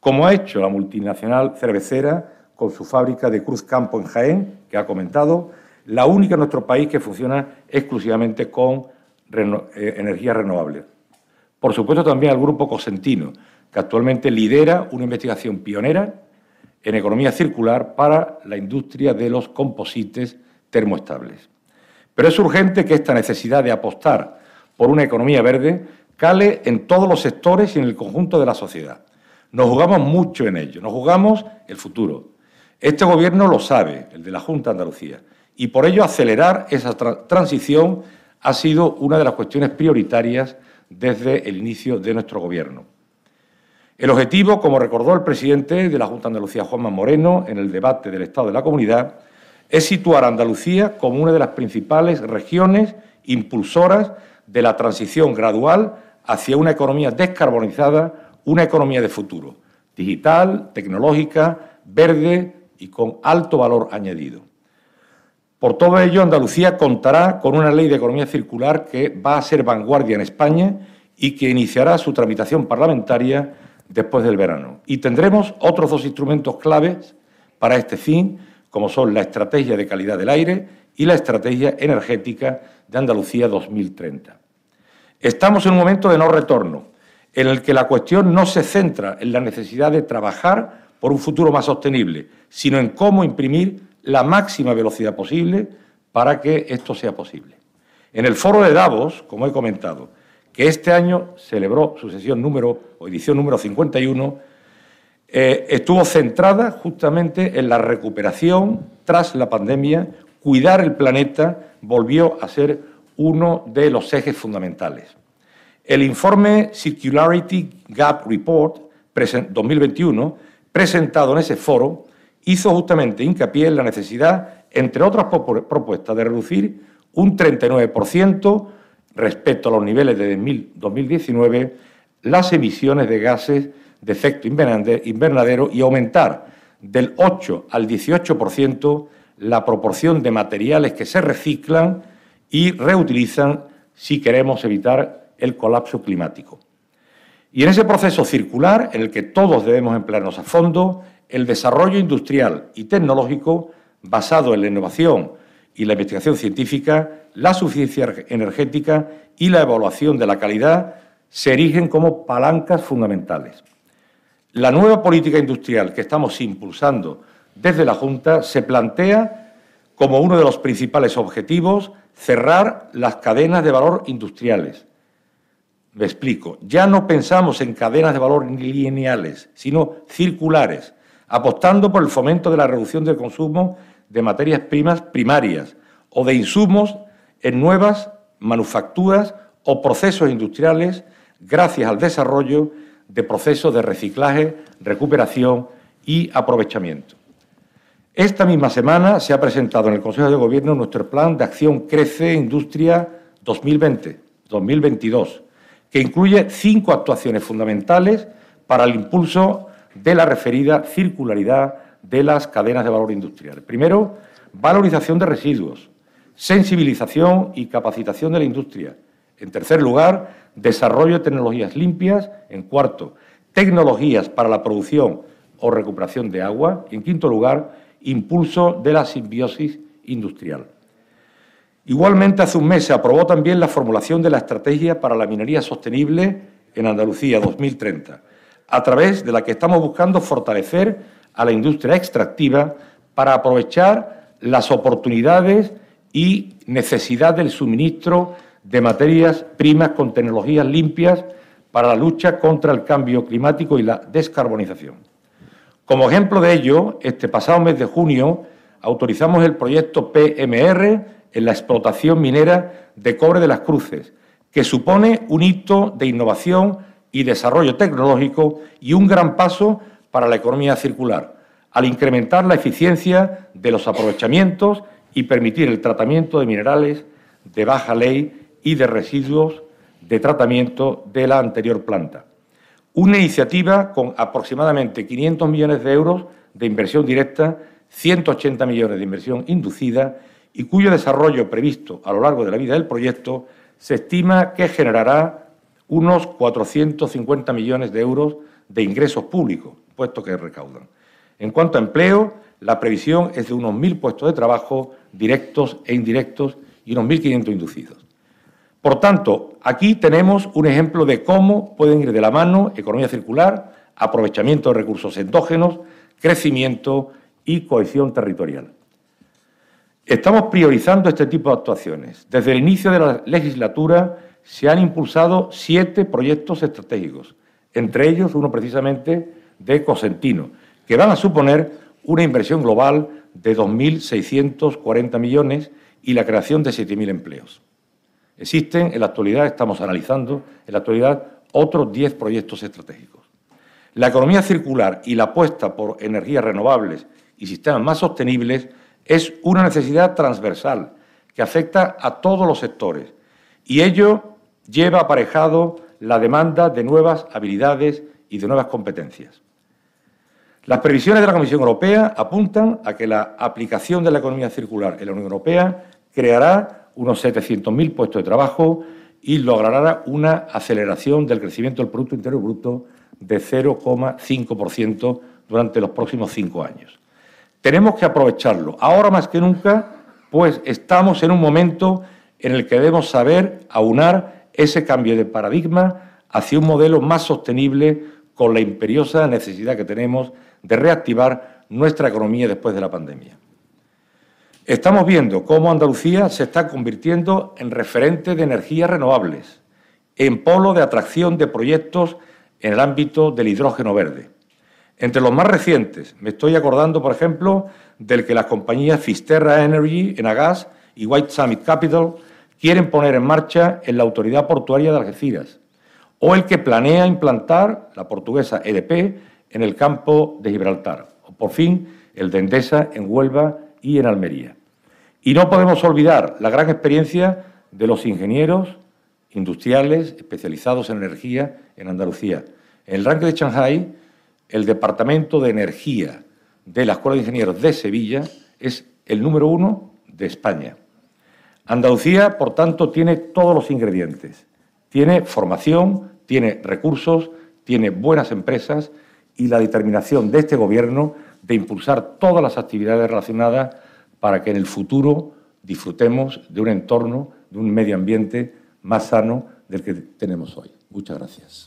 como ha hecho la multinacional cervecera con su fábrica de Cruz Campo en Jaén, que ha comentado, la única en nuestro país que funciona exclusivamente con eh, energías renovables. Por supuesto también al Grupo Cosentino, que actualmente lidera una investigación pionera en economía circular para la industria de los composites termoestables. Pero es urgente que esta necesidad de apostar por una economía verde cale en todos los sectores y en el conjunto de la sociedad. Nos jugamos mucho en ello, nos jugamos el futuro. Este Gobierno lo sabe, el de la Junta de Andalucía, y por ello acelerar esa transición ha sido una de las cuestiones prioritarias desde el inicio de nuestro Gobierno. El objetivo, como recordó el presidente de la Junta de Andalucía, Juanma Moreno, en el debate del Estado de la Comunidad, es situar a Andalucía como una de las principales regiones impulsoras de la transición gradual hacia una economía descarbonizada, una economía de futuro, digital, tecnológica, verde y con alto valor añadido. Por todo ello, Andalucía contará con una ley de economía circular que va a ser vanguardia en España y que iniciará su tramitación parlamentaria después del verano. Y tendremos otros dos instrumentos claves para este fin, como son la Estrategia de Calidad del Aire y la Estrategia Energética de Andalucía 2030. Estamos en un momento de no retorno, en el que la cuestión no se centra en la necesidad de trabajar por un futuro más sostenible, sino en cómo imprimir la máxima velocidad posible para que esto sea posible. En el foro de Davos, como he comentado, que este año celebró su sesión número o edición número 51, eh, estuvo centrada justamente en la recuperación tras la pandemia, cuidar el planeta volvió a ser uno de los ejes fundamentales. El informe Circularity Gap Report 2021, presentado en ese foro, hizo justamente hincapié en la necesidad, entre otras propuestas, de reducir un 39% respecto a los niveles de 2019 las emisiones de gases de efecto invernadero y aumentar del 8 al 18% la proporción de materiales que se reciclan y reutilizan si queremos evitar el colapso climático. Y en ese proceso circular, en el que todos debemos emplearnos a fondo, el desarrollo industrial y tecnológico basado en la innovación y la investigación científica, la suficiencia energética y la evaluación de la calidad se erigen como palancas fundamentales. La nueva política industrial que estamos impulsando desde la Junta se plantea como uno de los principales objetivos cerrar las cadenas de valor industriales. Me explico, ya no pensamos en cadenas de valor lineales, sino circulares, apostando por el fomento de la reducción del consumo de materias primas primarias o de insumos en nuevas manufacturas o procesos industriales gracias al desarrollo de procesos de reciclaje, recuperación y aprovechamiento. Esta misma semana se ha presentado en el Consejo de Gobierno nuestro Plan de Acción Crece Industria 2020-2022, que incluye cinco actuaciones fundamentales para el impulso de la referida circularidad de las cadenas de valor industrial. Primero, valorización de residuos, sensibilización y capacitación de la industria. En tercer lugar, desarrollo de tecnologías limpias. En cuarto, tecnologías para la producción o recuperación de agua. Y en quinto lugar, impulso de la simbiosis industrial. Igualmente, hace un mes se aprobó también la formulación de la Estrategia para la Minería Sostenible en Andalucía 2030, a través de la que estamos buscando fortalecer a la industria extractiva para aprovechar las oportunidades y necesidad del suministro de materias primas con tecnologías limpias para la lucha contra el cambio climático y la descarbonización. Como ejemplo de ello, este pasado mes de junio autorizamos el proyecto PMR en la explotación minera de cobre de las cruces, que supone un hito de innovación y desarrollo tecnológico y un gran paso para la economía circular, al incrementar la eficiencia de los aprovechamientos y permitir el tratamiento de minerales de baja ley y de residuos de tratamiento de la anterior planta. Una iniciativa con aproximadamente 500 millones de euros de inversión directa, 180 millones de inversión inducida y cuyo desarrollo previsto a lo largo de la vida del proyecto se estima que generará unos 450 millones de euros de ingresos públicos, puestos que recaudan. En cuanto a empleo, la previsión es de unos 1.000 puestos de trabajo directos e indirectos y unos 1.500 inducidos. Por tanto, aquí tenemos un ejemplo de cómo pueden ir de la mano economía circular, aprovechamiento de recursos endógenos, crecimiento y cohesión territorial. Estamos priorizando este tipo de actuaciones. Desde el inicio de la legislatura se han impulsado siete proyectos estratégicos, entre ellos uno precisamente de Cosentino, que van a suponer una inversión global de 2.640 millones y la creación de 7.000 empleos. Existen, en la actualidad, estamos analizando, en la actualidad, otros 10 proyectos estratégicos. La economía circular y la apuesta por energías renovables y sistemas más sostenibles es una necesidad transversal que afecta a todos los sectores y ello lleva aparejado la demanda de nuevas habilidades y de nuevas competencias. Las previsiones de la Comisión Europea apuntan a que la aplicación de la economía circular en la Unión Europea creará unos 700.000 puestos de trabajo y logrará una aceleración del crecimiento del Producto Interior Bruto de 0,5% durante los próximos cinco años. Tenemos que aprovecharlo, ahora más que nunca, pues estamos en un momento en el que debemos saber aunar ese cambio de paradigma hacia un modelo más sostenible con la imperiosa necesidad que tenemos de reactivar nuestra economía después de la pandemia. Estamos viendo cómo Andalucía se está convirtiendo en referente de energías renovables en polo de atracción de proyectos en el ámbito del hidrógeno verde. Entre los más recientes, me estoy acordando, por ejemplo, del que las compañías Fisterra Energy, Enagas y White Summit Capital quieren poner en marcha en la Autoridad Portuaria de Algeciras, o el que planea implantar la portuguesa EDP en el campo de Gibraltar, o por fin el de Endesa en Huelva y en Almería. Y no podemos olvidar la gran experiencia de los ingenieros industriales especializados en energía en Andalucía. En el ranking de Shanghai, el Departamento de Energía de la Escuela de Ingenieros de Sevilla es el número uno de España. Andalucía, por tanto, tiene todos los ingredientes. Tiene formación, tiene recursos, tiene buenas empresas y la determinación de este Gobierno de impulsar todas las actividades relacionadas para que en el futuro disfrutemos de un entorno, de un medio ambiente más sano del que tenemos hoy. Muchas gracias.